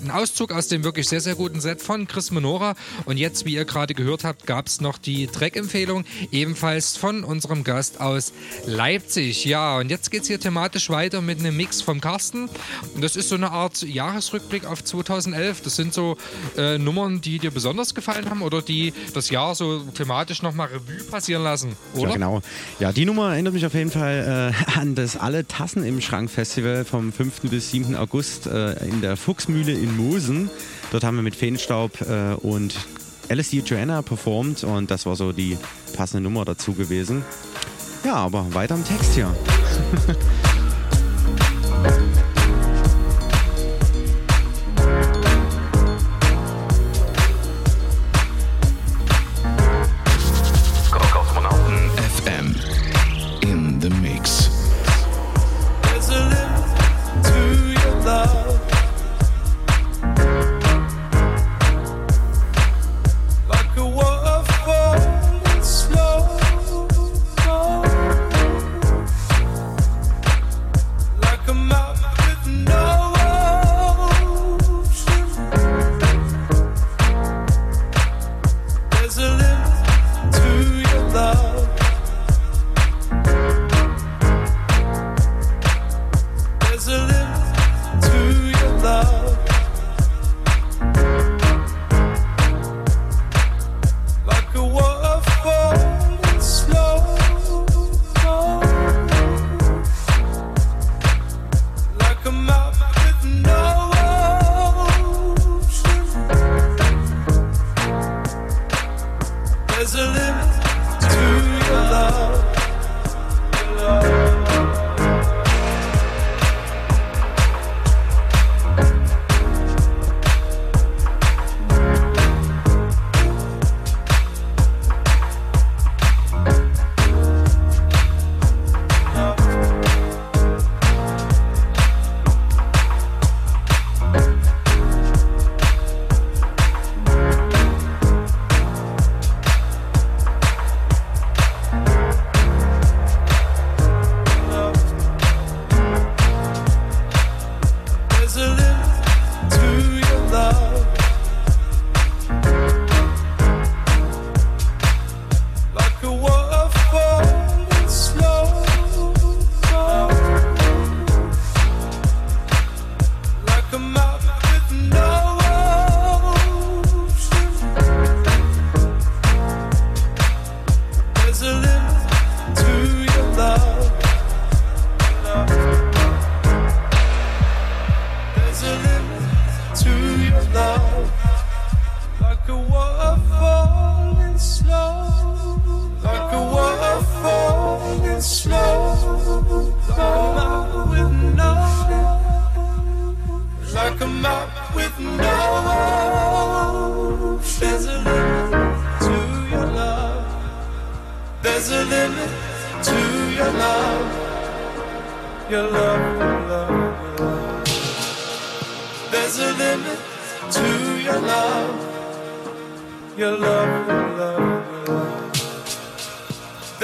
einen Auszug aus dem wirklich sehr, sehr guten Set von Chris Menora. Und jetzt, wie ihr gerade gehört habt, gab es noch die Track-Empfehlung, ebenfalls von unserem Gast aus Leipzig. Ja, und jetzt geht es hier thematisch weiter mit einem Mix vom Carsten. Und das ist so eine Art Jahresrückblick auf 2011. Das sind so äh, Nummern, die dir besonders gefallen haben oder die das Jahr so thematisch nochmal Revue passieren lassen, oder? Ja, genau. Ja, die Nummer erinnert mich auf jeden Fall äh, an das Alle Tassen im Schrank Festival vom 5. bis 7. August äh, in der Fuchsmühle in Mosen. Dort haben wir mit Feenstaub äh, und LSD Joanna performt und das war so die passende Nummer dazu gewesen. Ja, aber weiter im Text hier.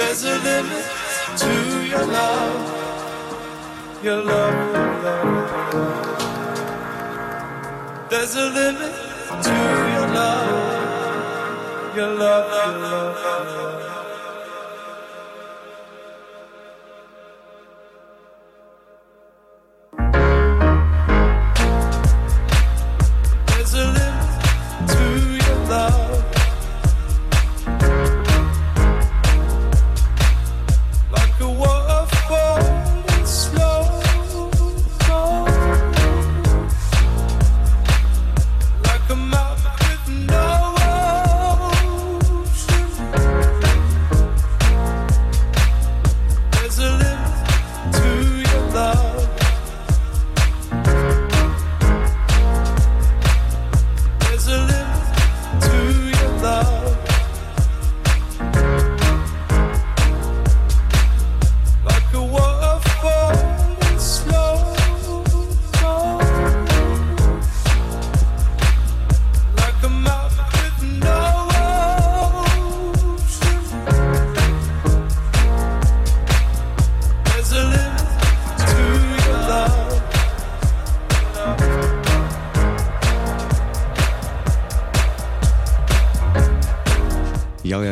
There's a limit to your love. Your love, love, love. There's a limit to your love. Your love, your love, your love.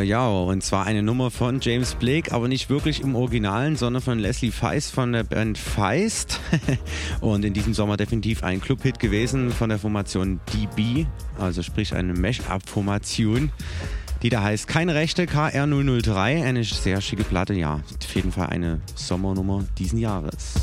Ja. Und zwar eine Nummer von James Blake, aber nicht wirklich im Originalen, sondern von Leslie Feist von der Band Feist. Und in diesem Sommer definitiv ein Clubhit gewesen von der Formation DB, also sprich eine Mesh-Up-Formation, die da heißt Keine Rechte KR003. Eine sehr schicke Platte, ja. Auf jeden Fall eine Sommernummer diesen Jahres.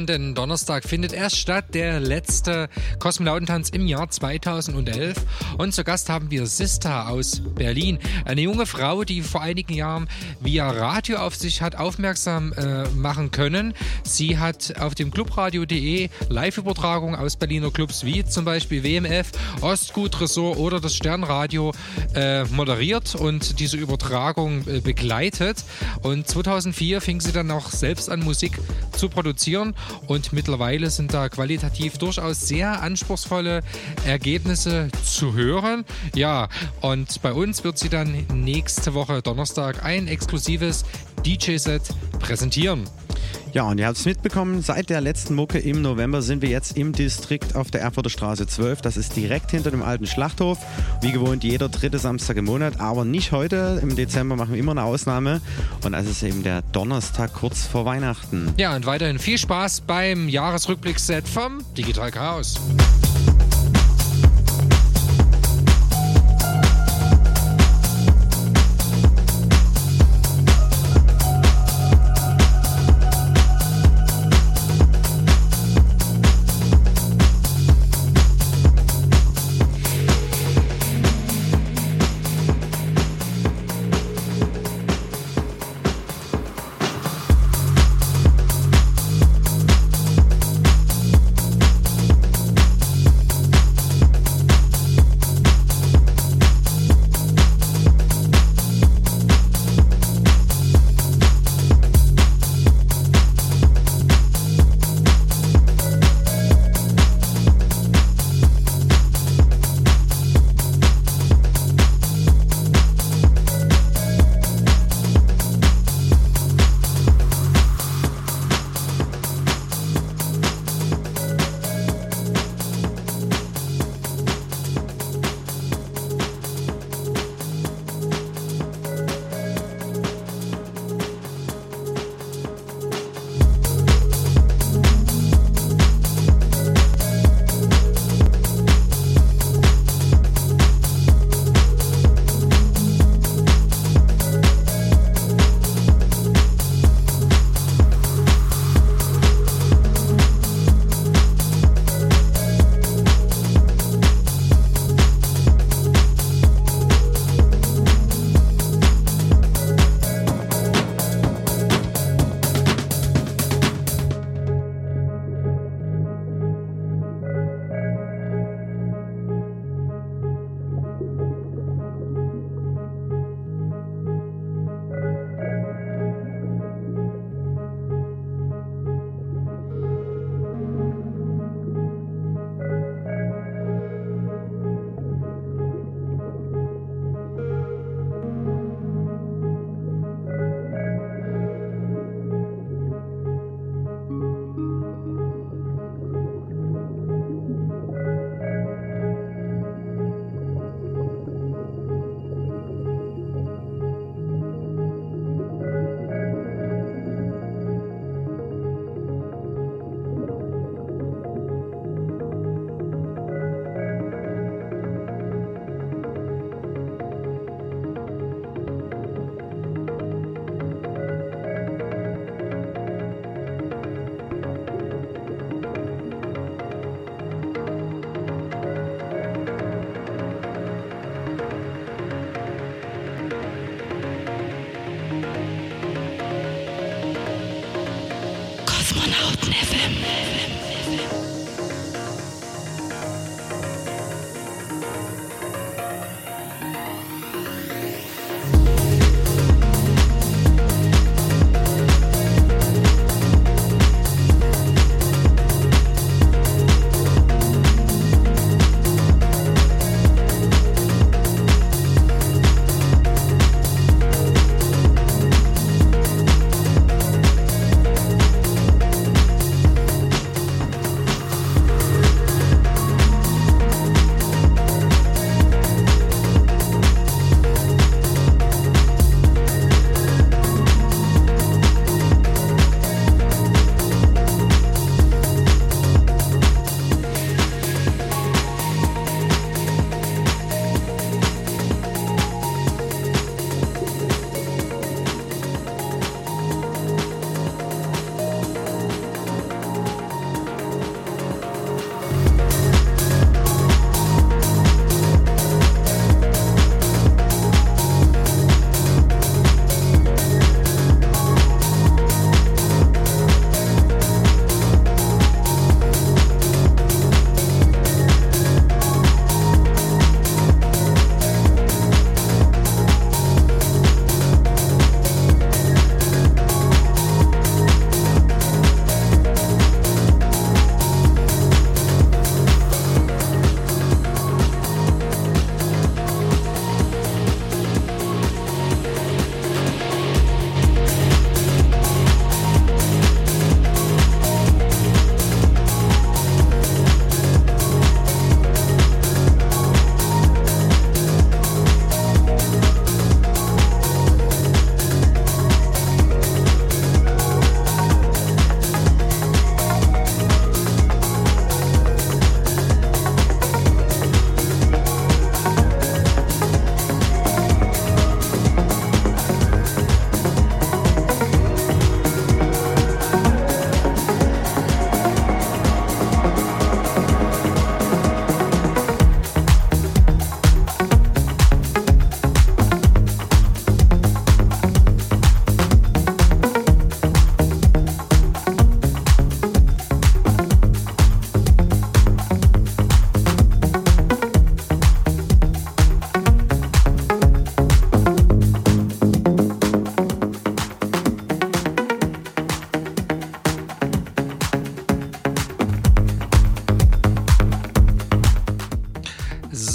Kommenden Donnerstag findet erst statt, der letzte Kosmonautentanz im Jahr 2011. Und zu Gast haben wir Sista aus Berlin. Eine junge Frau, die vor einigen Jahren via Radio auf sich hat aufmerksam äh, machen können. Sie hat auf dem clubradio.de Live-Übertragungen aus Berliner Clubs wie zum Beispiel WMF, Ostgut Ressort oder das Sternradio äh, moderiert und diese Übertragung äh, begleitet. Und 2004 fing sie dann auch selbst an, Musik zu produzieren und mittlerweile sind da qualitativ durchaus sehr anspruchsvolle Ergebnisse zu hören. Ja, und bei uns wird sie dann nächste Woche Donnerstag ein exklusives DJ-Set präsentieren. Ja, und ihr habt es mitbekommen, seit der letzten Mucke im November sind wir jetzt im Distrikt auf der Erfurter Straße 12. Das ist direkt hinter dem alten Schlachthof. Wie gewohnt jeder dritte Samstag im Monat, aber nicht heute. Im Dezember machen wir immer eine Ausnahme. Und das ist eben der Donnerstag kurz vor Weihnachten. Ja, und weiterhin viel Spaß beim Jahresrückblickset vom Digital Chaos.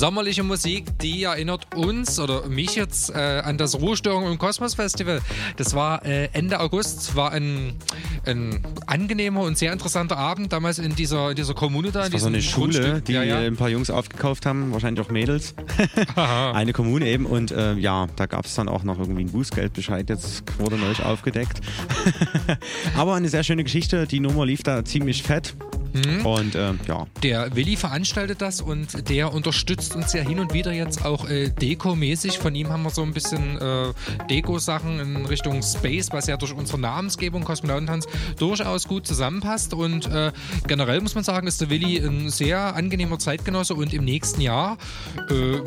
Sommerliche Musik, die erinnert uns oder mich jetzt äh, an das Ruhestörung im Kosmos Festival. Das war äh, Ende August, war ein, ein angenehmer und sehr interessanter Abend damals in dieser, in dieser Kommune da. Das war so eine Schule, die ja, ja. äh, ein paar Jungs aufgekauft haben, wahrscheinlich auch Mädels. eine Kommune eben und äh, ja, da gab es dann auch noch irgendwie einen Bußgeldbescheid, jetzt wurde neulich aufgedeckt. Aber eine sehr schöne Geschichte, die Nummer lief da ziemlich fett. Mhm. Und äh, ja, Der Willi veranstaltet das und der unterstützt uns ja hin und wieder jetzt auch äh, Deko-mäßig. Von ihm haben wir so ein bisschen äh, Deko-Sachen in Richtung Space, was ja durch unsere Namensgebung Kosmonautentanz durchaus gut zusammenpasst. Und äh, generell muss man sagen, ist der Willi ein sehr angenehmer Zeitgenosse und im nächsten Jahr äh,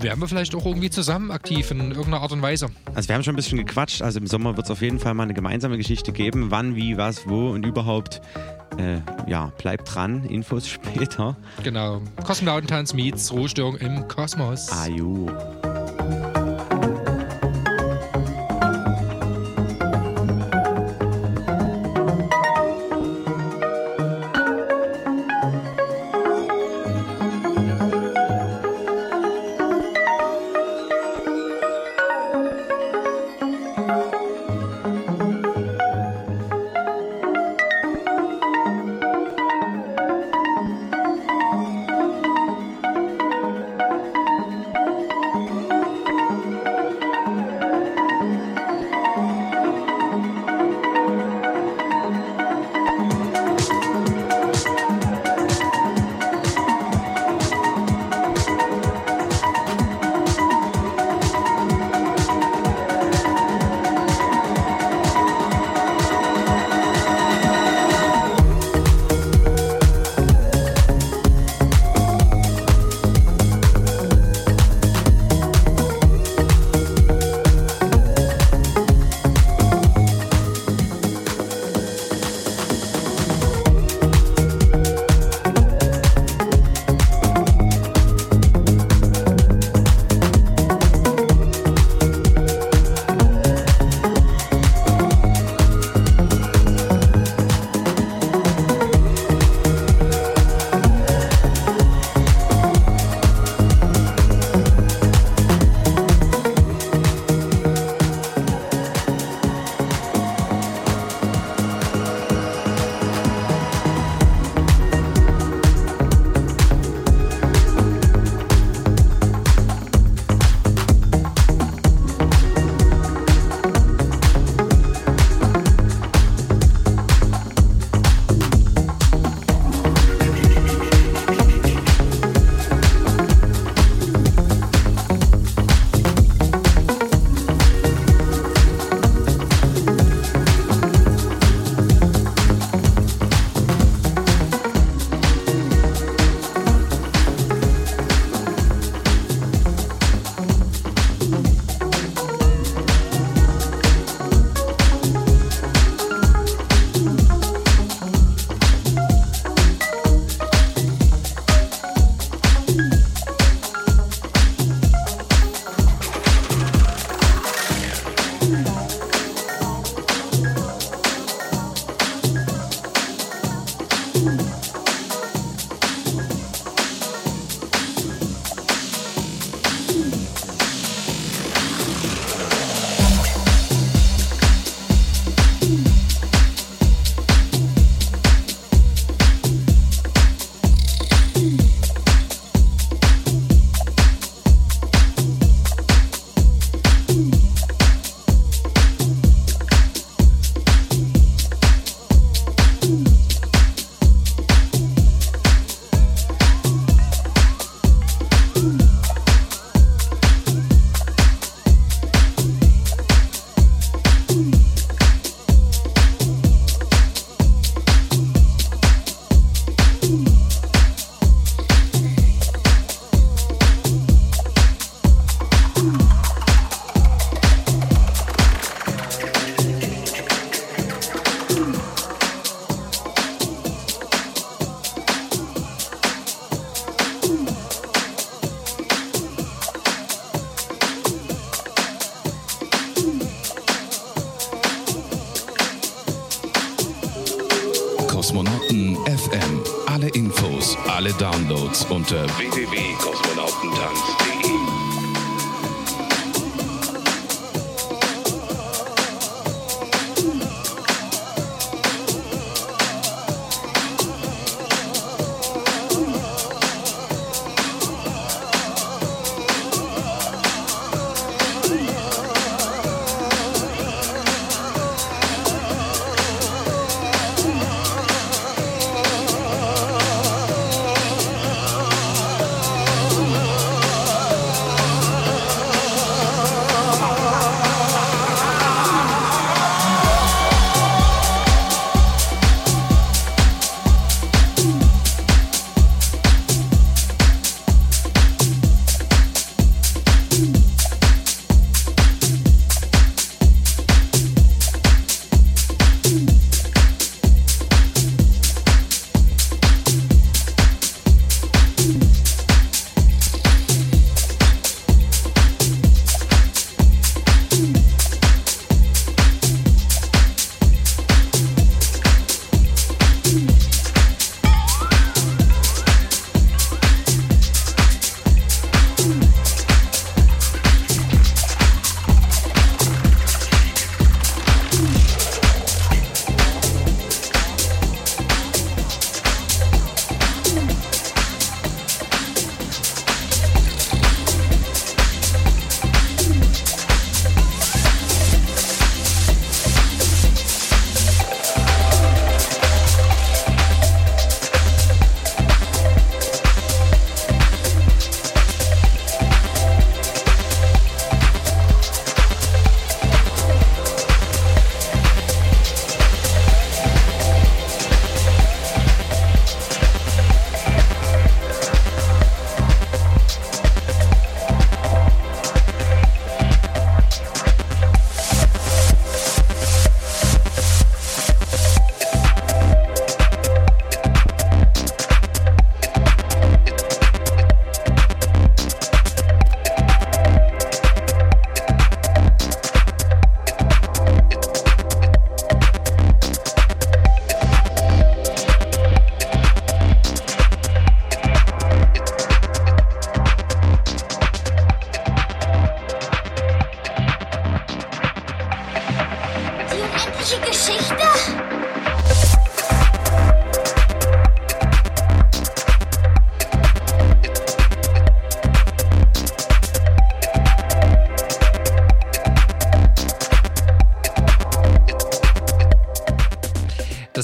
werden wir vielleicht auch irgendwie zusammen aktiv in irgendeiner Art und Weise. also wir haben schon ein bisschen gequatscht. Also im Sommer wird es auf jeden Fall mal eine gemeinsame Geschichte geben. Wann, wie, was, wo und überhaupt. Äh, ja, bleibt dran. Infos später. Genau. Kosmonautentanz meets Ruhestörung im Kosmos. Aju. Tickets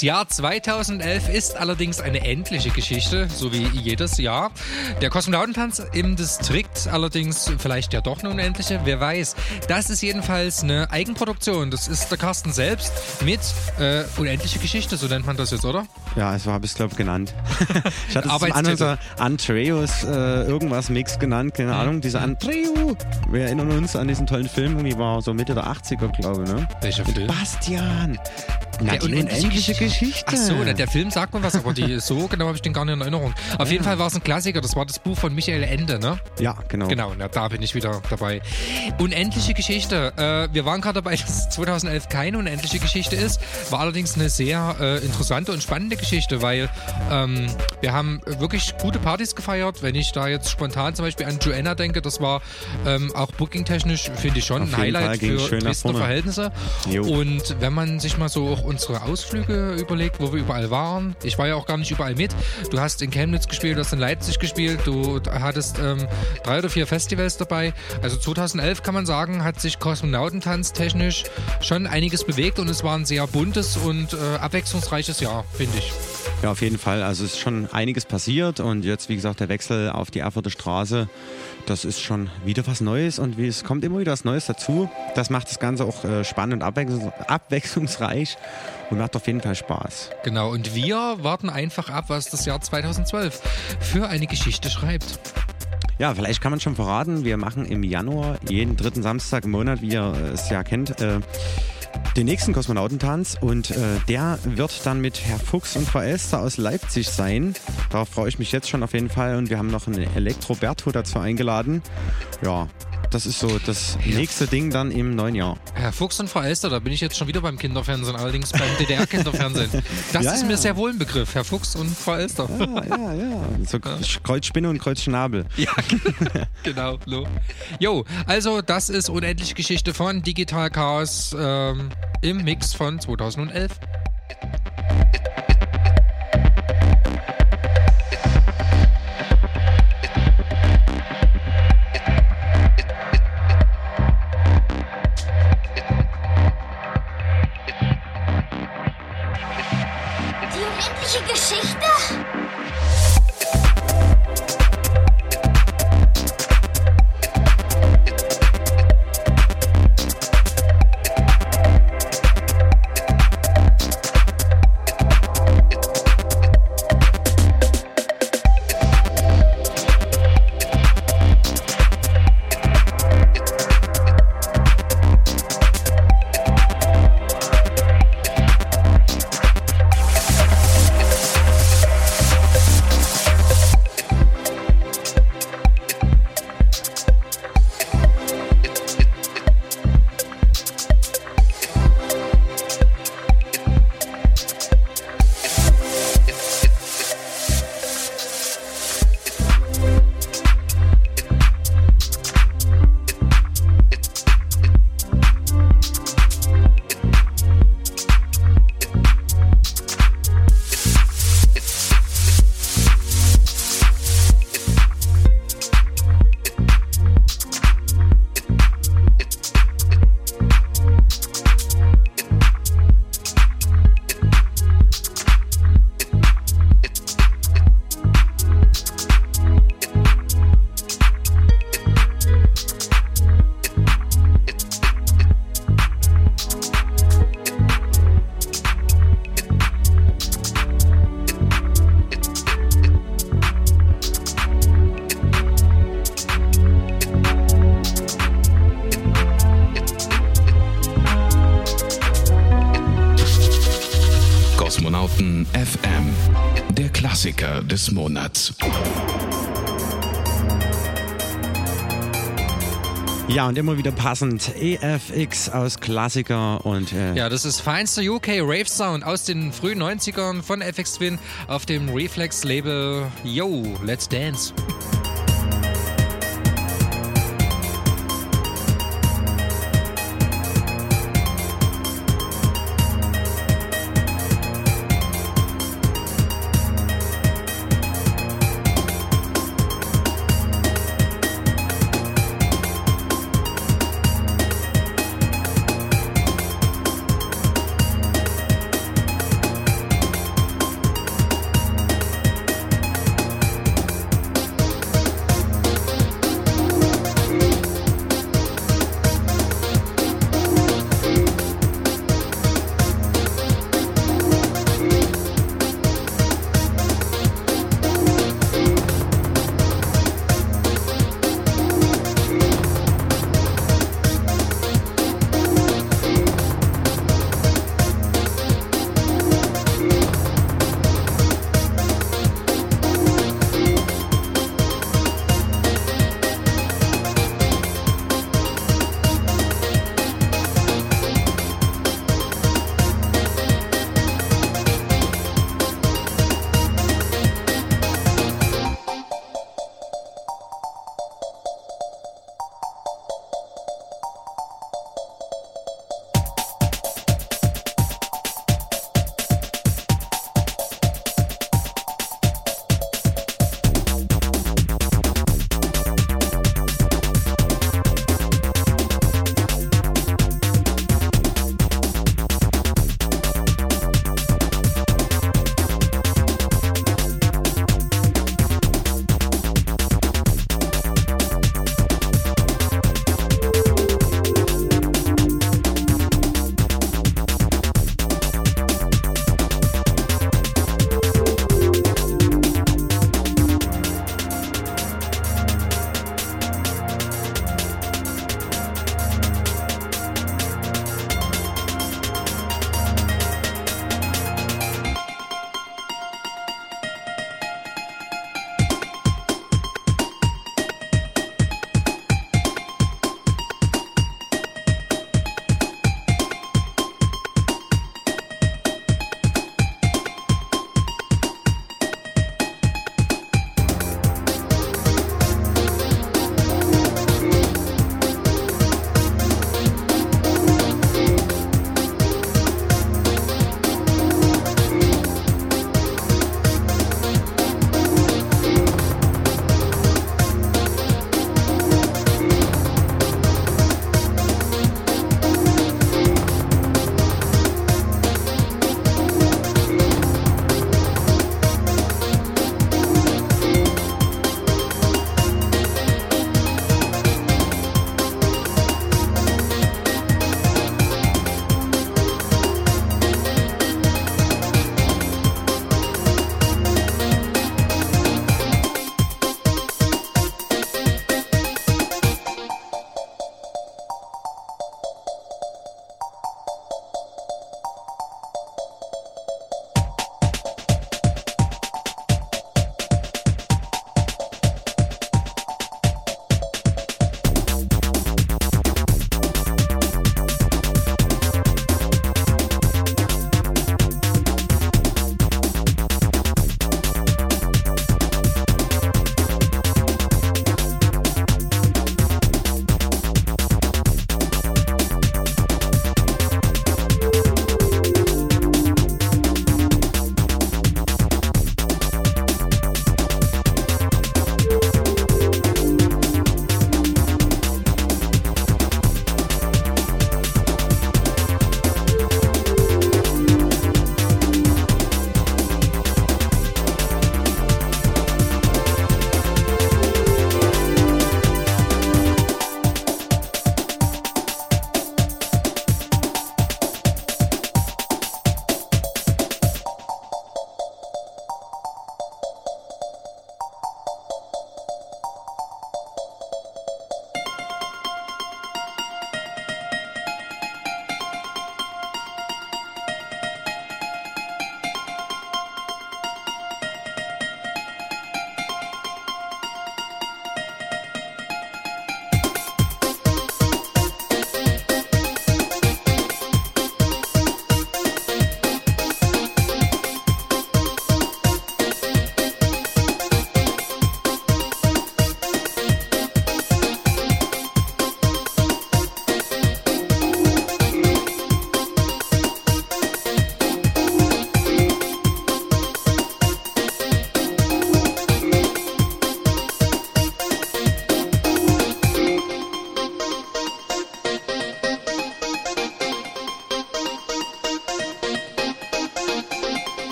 Das Jahr 2011 ist allerdings eine endliche Geschichte, so wie jedes Jahr. Der Kosmonautentanz im Distrikt allerdings vielleicht ja doch eine unendliche, wer weiß. Das ist jedenfalls eine Eigenproduktion. Das ist der Carsten selbst mit äh, unendliche Geschichte, so nennt man das jetzt, oder? Ja, so habe ich es, glaube ich, genannt. ich hatte es Arbeitstitel. unser Andreas äh, irgendwas Mix genannt, keine Ahnung. Dieser Andreu. Wir erinnern uns an diesen tollen Film, irgendwie war so Mitte der 80er, glaube ich, ne? Welcher Film? Bastian. Na, die unendliche Geschichte. Ach so, der, der Film sagt mir was, aber die, so genau habe ich den gar nicht in Erinnerung. Auf jeden Fall war es ein Klassiker. Das war das Buch von Michael Ende, ne? Ja, genau. Genau, na, da bin ich wieder dabei. Unendliche Geschichte. Äh, wir waren gerade dabei, dass 2011 keine unendliche Geschichte ist. War allerdings eine sehr äh, interessante und spannende Geschichte, weil ähm, wir haben wirklich gute Partys gefeiert. Wenn ich da jetzt spontan zum Beispiel an Joanna denke, das war ähm, auch booking-technisch, finde ich schon Auf ein Fall Highlight ging's für Dresdner. Verhältnisse. Jo. Und wenn man sich mal so auch unsere Ausflüge überlegt, wo wir überall waren, ich war ja auch gar nicht überall mit. Du hast in Chemnitz gespielt, du hast in Leipzig gespielt, du hattest ähm, drei oder vier Festivals dabei. Also 2011 kann man sagen, hat sich Kosmonautentanz technisch schon einiges bewegt und es war ein sehr buntes und äh, abwechslungsreiches Jahr, finde ich. Ja, auf jeden Fall. Also es ist schon einiges passiert und jetzt, wie gesagt, der Wechsel auf die Erfurter Straße, das ist schon wieder was Neues und wie, es kommt immer wieder was Neues dazu. Das macht das Ganze auch äh, spannend und abwechslungs abwechslungsreich und macht auf jeden Fall Spaß. Genau, und wir warten einfach ab, was das Jahr 2012 für eine Geschichte schreibt. Ja, vielleicht kann man schon verraten, wir machen im Januar jeden dritten Samstag im Monat, wie ihr es ja kennt, äh, den nächsten Kosmonautentanz und äh, der wird dann mit Herr Fuchs und Frau Elster aus Leipzig sein. Darauf freue ich mich jetzt schon auf jeden Fall und wir haben noch einen Elektroberto dazu eingeladen. Ja, das ist so das nächste Ding dann im neuen Jahr. Herr Fuchs und Frau Elster, da bin ich jetzt schon wieder beim Kinderfernsehen, allerdings beim DDR-Kinderfernsehen. Das Ja, ist mir ja. sehr wohl ein Begriff, Herr Fuchs und Frau Elster. Ja, ja, ja. So Kreuzspinne und Kreuzschnabel. Ja, genau. Jo, also das ist unendliche Geschichte von Digital Chaos ähm, im Mix von 2011. und immer wieder passend. EFX aus Klassiker und äh, Ja, das ist feinster UK Rave Sound aus den frühen 90ern von FX Twin auf dem Reflex Label Yo, Let's Dance.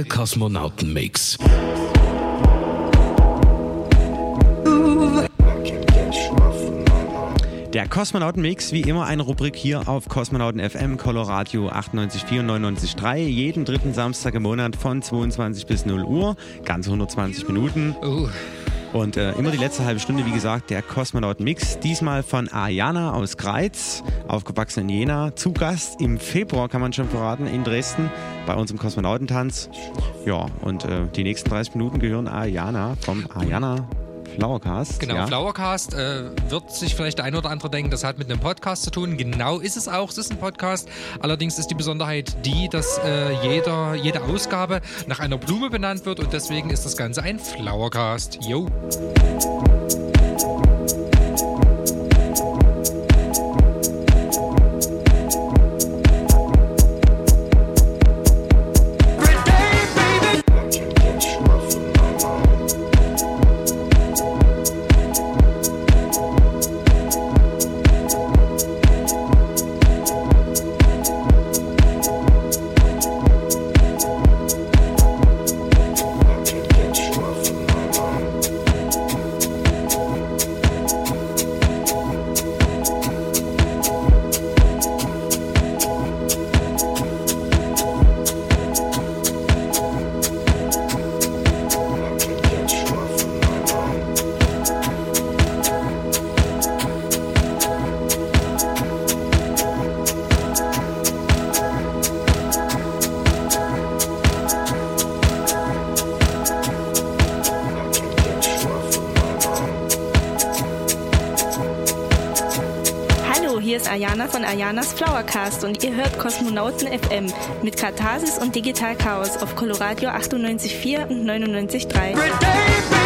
Der Kosmonautenmix. Der Kosmonauten-Mix, wie immer eine Rubrik hier auf Kosmonauten FM, Coloradio 98,4 und 99,3. Jeden dritten Samstag im Monat von 22 bis 0 Uhr. Ganze 120 Minuten. Oh. Und äh, immer die letzte halbe Stunde, wie gesagt, der Kosmonauten-Mix. Diesmal von Ayana aus Greiz, aufgewachsen in Jena. Zu Gast im Februar, kann man schon verraten, in Dresden bei uns im Kosmonautentanz. Ja, und äh, die nächsten 30 Minuten gehören Ayana vom Ayana Flowercast. Genau, ja. Flowercast äh, wird sich vielleicht der ein oder andere denken, das hat mit einem Podcast zu tun. Genau ist es auch, es ist ein Podcast. Allerdings ist die Besonderheit die, dass äh, jeder, jede Ausgabe nach einer Blume benannt wird und deswegen ist das Ganze ein Flowercast. Yo. Flowercast und ihr hört Kosmonauten FM mit Katharsis und Digital Chaos auf Coloradio 98,4 und 99,3.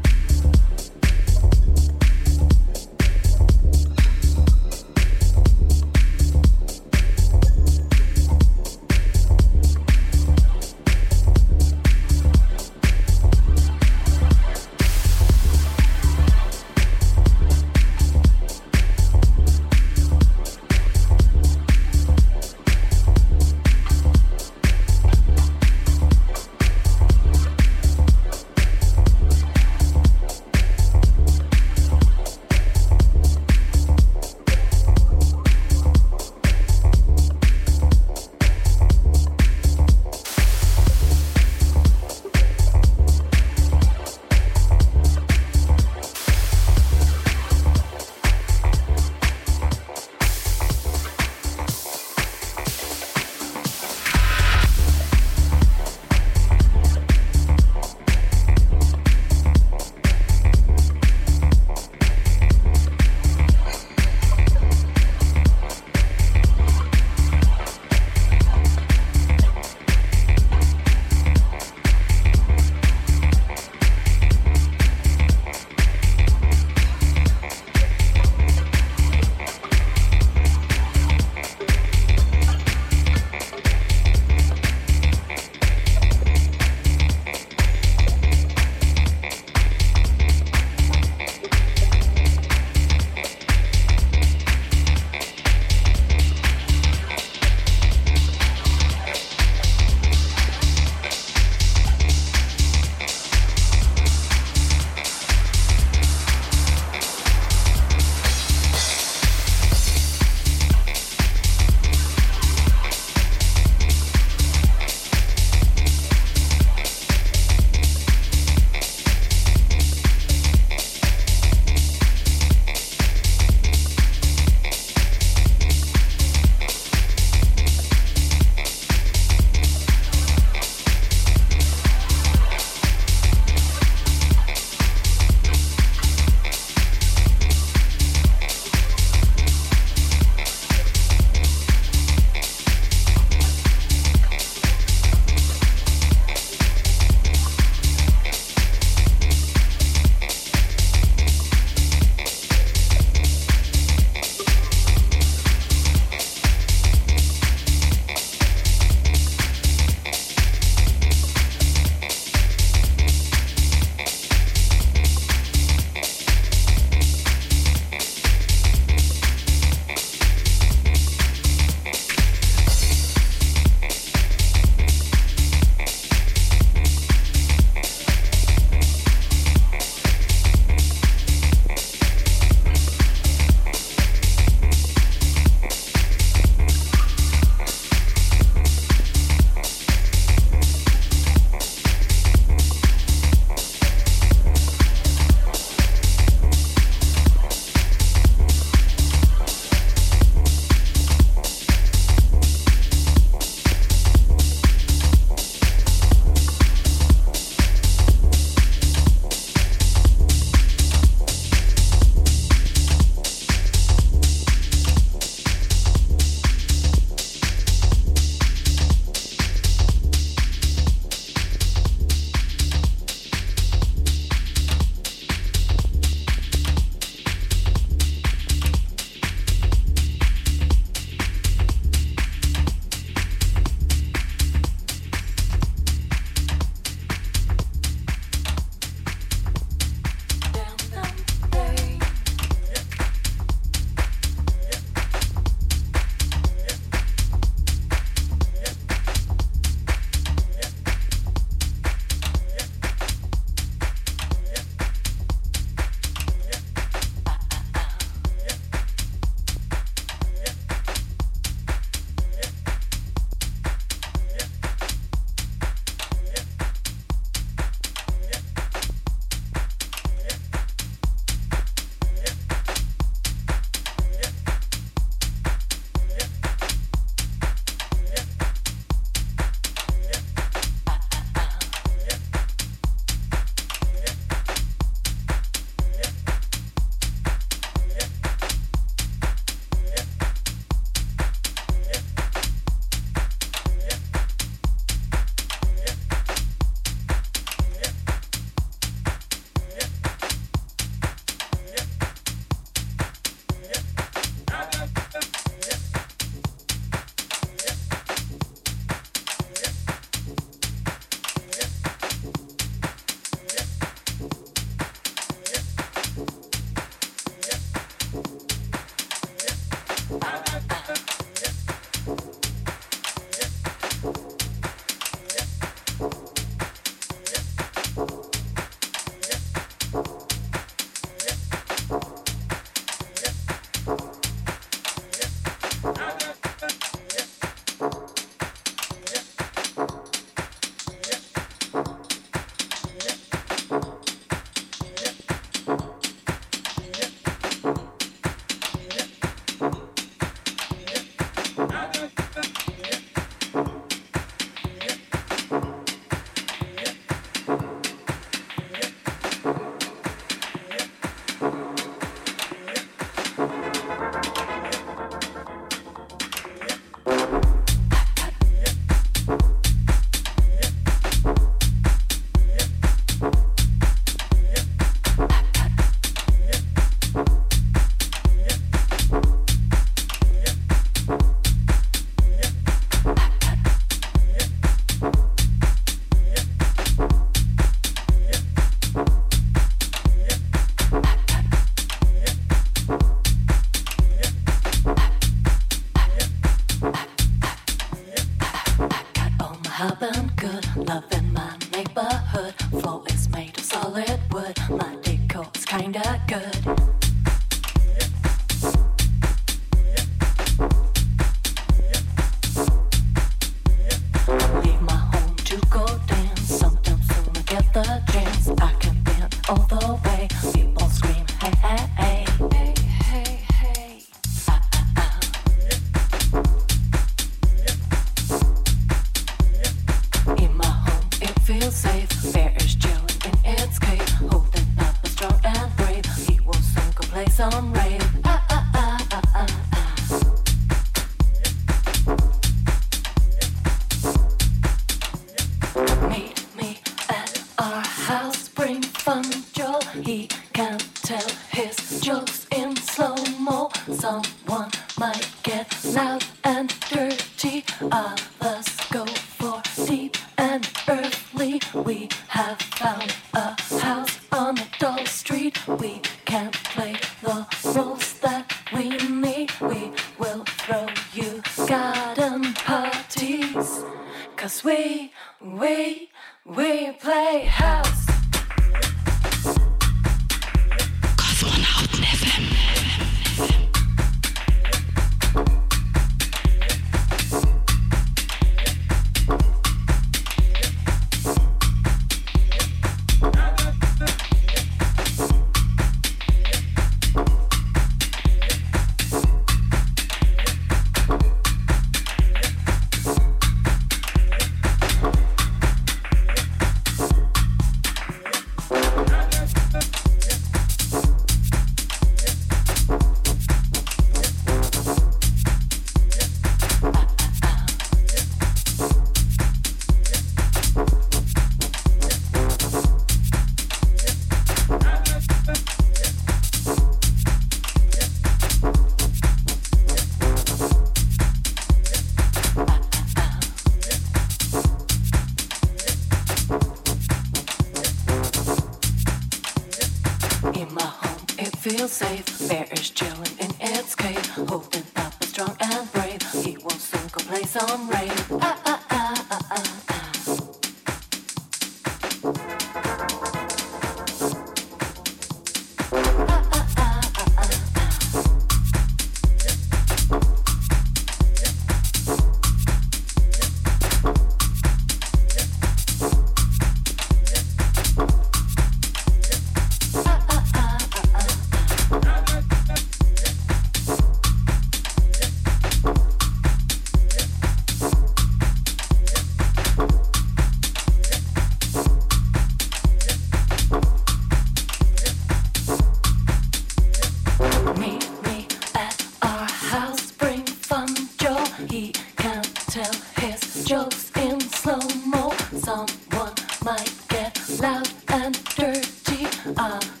might get loud and dirty. Ah.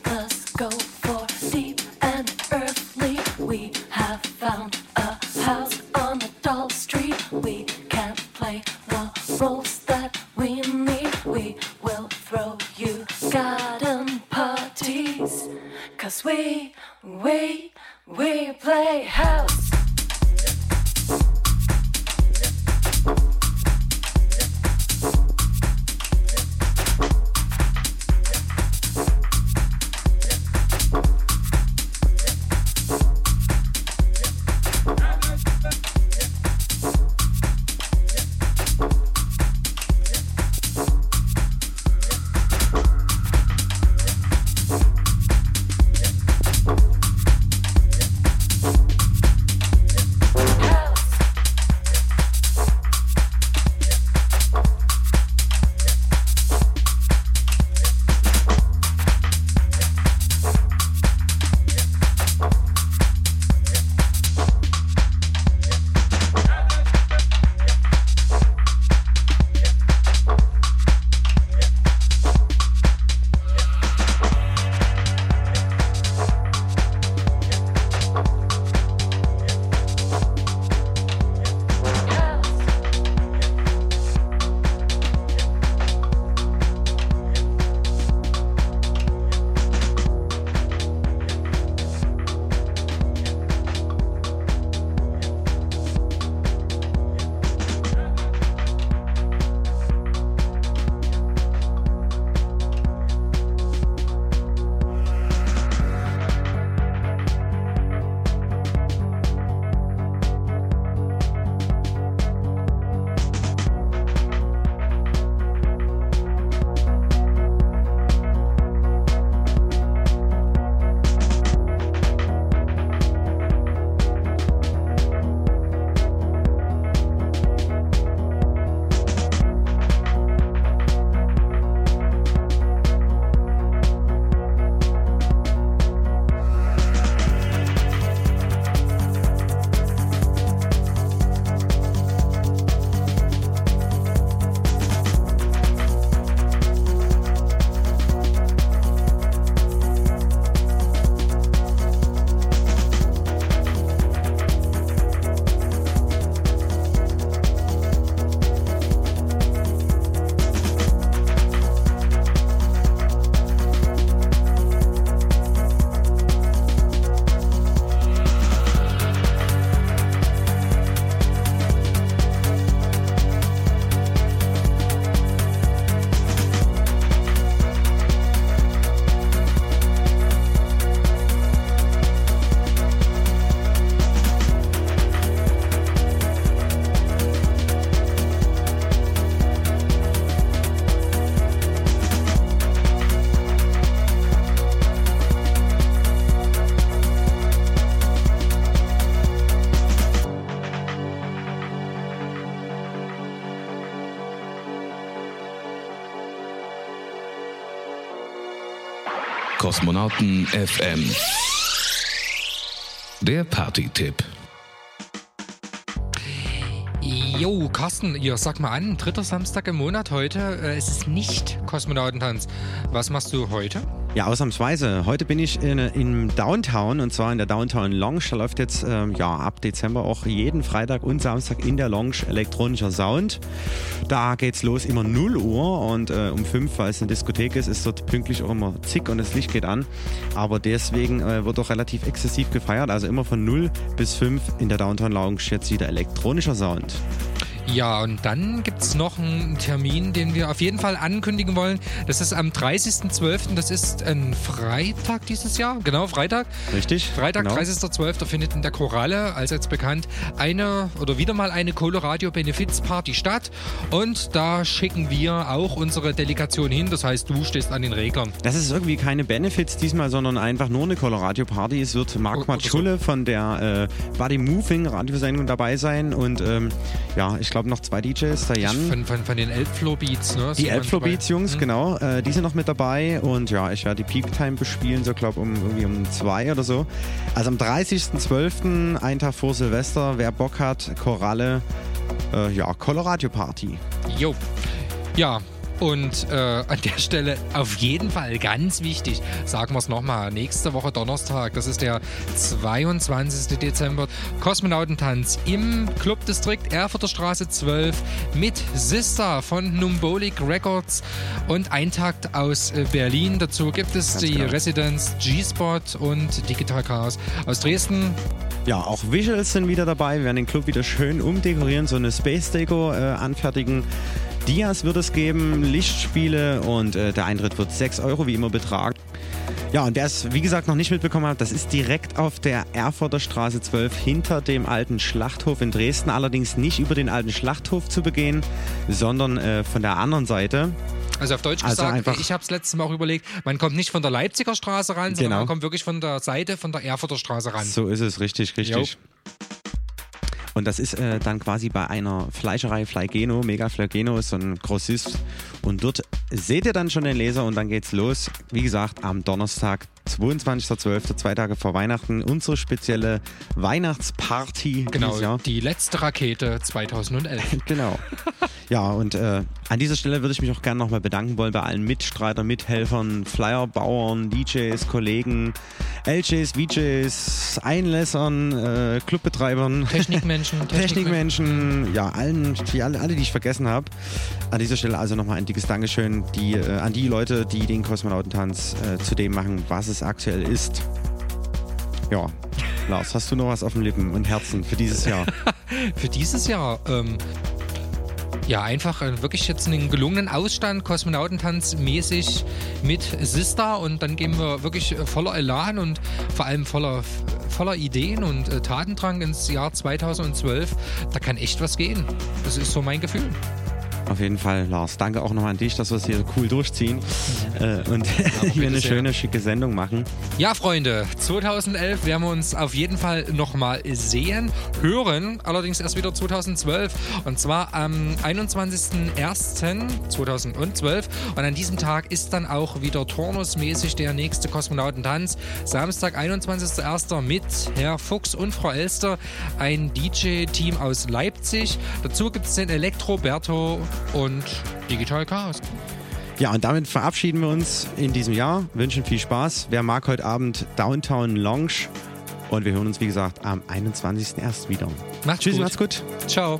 Kosmonauten FM. Der Party-Tipp. Jo, Carsten, ihr sag mal an, dritter Samstag im Monat heute. Äh, es ist nicht Kosmonautentanz. Was machst du heute? Ja, ausnahmsweise. Heute bin ich in, im Downtown und zwar in der Downtown Lounge. Da läuft jetzt ähm, ja ab Dezember auch jeden Freitag und Samstag in der Lounge elektronischer Sound. Da geht's los immer 0 Uhr und äh, um 5, weil es eine Diskothek ist, ist dort pünktlich auch immer zick und das Licht geht an. Aber deswegen äh, wird auch relativ exzessiv gefeiert. Also immer von 0 bis 5 in der Downtown Lounge jetzt wieder elektronischer Sound. Ja, und dann gibt es noch einen Termin, den wir auf jeden Fall ankündigen wollen. Das ist am 30.12., das ist ein Freitag dieses Jahr. Genau, Freitag. Richtig. Freitag, genau. 30.12. findet in der Koralle, als jetzt bekannt, eine oder wieder mal eine Coloradio Benefizparty statt. Und da schicken wir auch unsere Delegation hin. Das heißt, du stehst an den Reglern. Das ist irgendwie keine Benefits diesmal, sondern einfach nur eine Coloradio Party. Es wird Marc Matschulle so. von der äh, Body Moving Radiosendung dabei sein und ähm, ja, ich glaube noch zwei DJs, der Jan. Von, von, von den Elbflow Beats, ne? Die Elbflow Beats Jungs, mhm. genau. Äh, die sind noch mit dabei und ja, ich werde die Peak Time bespielen, so glaube um irgendwie um zwei oder so. Also am 30.12., einen Tag vor Silvester, wer Bock hat, Koralle, äh, ja, Coloradio Party. Jo. Ja, und äh, an der Stelle auf jeden Fall ganz wichtig, sagen wir es nochmal, nächste Woche Donnerstag, das ist der 22. Dezember, Kosmonautentanz im Clubdistrikt Erfurter Straße 12 mit Sister von Numbolic Records und Eintakt aus äh, Berlin. Dazu gibt es ganz die genau. Residence G-Spot und Digital Chaos aus Dresden. Ja, auch Visuals sind wieder dabei. Wir werden den Club wieder schön umdekorieren, so eine Space Deco äh, anfertigen. Dias wird es geben, Lichtspiele und äh, der Eintritt wird 6 Euro wie immer betragen. Ja, und wer es wie gesagt noch nicht mitbekommen hat, das ist direkt auf der Erfurter Straße 12 hinter dem alten Schlachthof in Dresden. Allerdings nicht über den alten Schlachthof zu begehen, sondern äh, von der anderen Seite. Also auf Deutsch also gesagt, ich habe es letztes Mal auch überlegt, man kommt nicht von der Leipziger Straße ran, sondern genau. man kommt wirklich von der Seite von der Erfurter Straße ran. So ist es, richtig, richtig. Jo. Und das ist äh, dann quasi bei einer Fleischerei Fleigeno, Mega Fleigeno ist so ein Grossist. Und dort seht ihr dann schon den Laser und dann geht's los. Wie gesagt, am Donnerstag, 22.12., zwei Tage vor Weihnachten, unsere spezielle Weihnachtsparty. Genau, die letzte Rakete 2011. genau. Ja, und äh, an dieser Stelle würde ich mich auch gerne nochmal bedanken wollen bei allen Mitstreitern, Mithelfern, Flyerbauern, DJs, Kollegen, LJs, VJs, Einlässern, äh, Clubbetreibern. Technikmenschen. Technikmenschen, ja, allen, die, alle, alle, die ich vergessen habe. An dieser Stelle also nochmal ein dickes Dankeschön die, äh, an die Leute, die den Kosmonautentanz äh, zu dem machen, was es aktuell ist. Ja, Lars, hast du noch was auf den Lippen und Herzen für dieses Jahr? für dieses Jahr? Ähm, ja, einfach äh, wirklich jetzt einen gelungenen Ausstand, Kosmonautentanz mäßig mit Sista und dann gehen wir wirklich äh, voller Elan und vor allem voller, voller Ideen und äh, Tatendrang ins Jahr 2012. Da kann echt was gehen. Das ist so mein Gefühl. Auf jeden Fall, Lars. Danke auch nochmal an dich, dass wir es hier cool durchziehen äh, und ja, hier eine sehr. schöne, schicke Sendung machen. Ja, Freunde, 2011 werden wir uns auf jeden Fall nochmal sehen, hören, allerdings erst wieder 2012 und zwar am 21.01.2012 und an diesem Tag ist dann auch wieder turnusmäßig der nächste Kosmonautentanz. Samstag, 21.01. mit Herr Fuchs und Frau Elster, ein DJ-Team aus Leipzig. Dazu gibt es den Elektroberto und Digital Chaos. Ja, und damit verabschieden wir uns in diesem Jahr, wünschen viel Spaß. Wer mag heute Abend Downtown Lounge und wir hören uns, wie gesagt, am 21.01. wieder. Macht's Tschüss, gut. macht's gut. Ciao.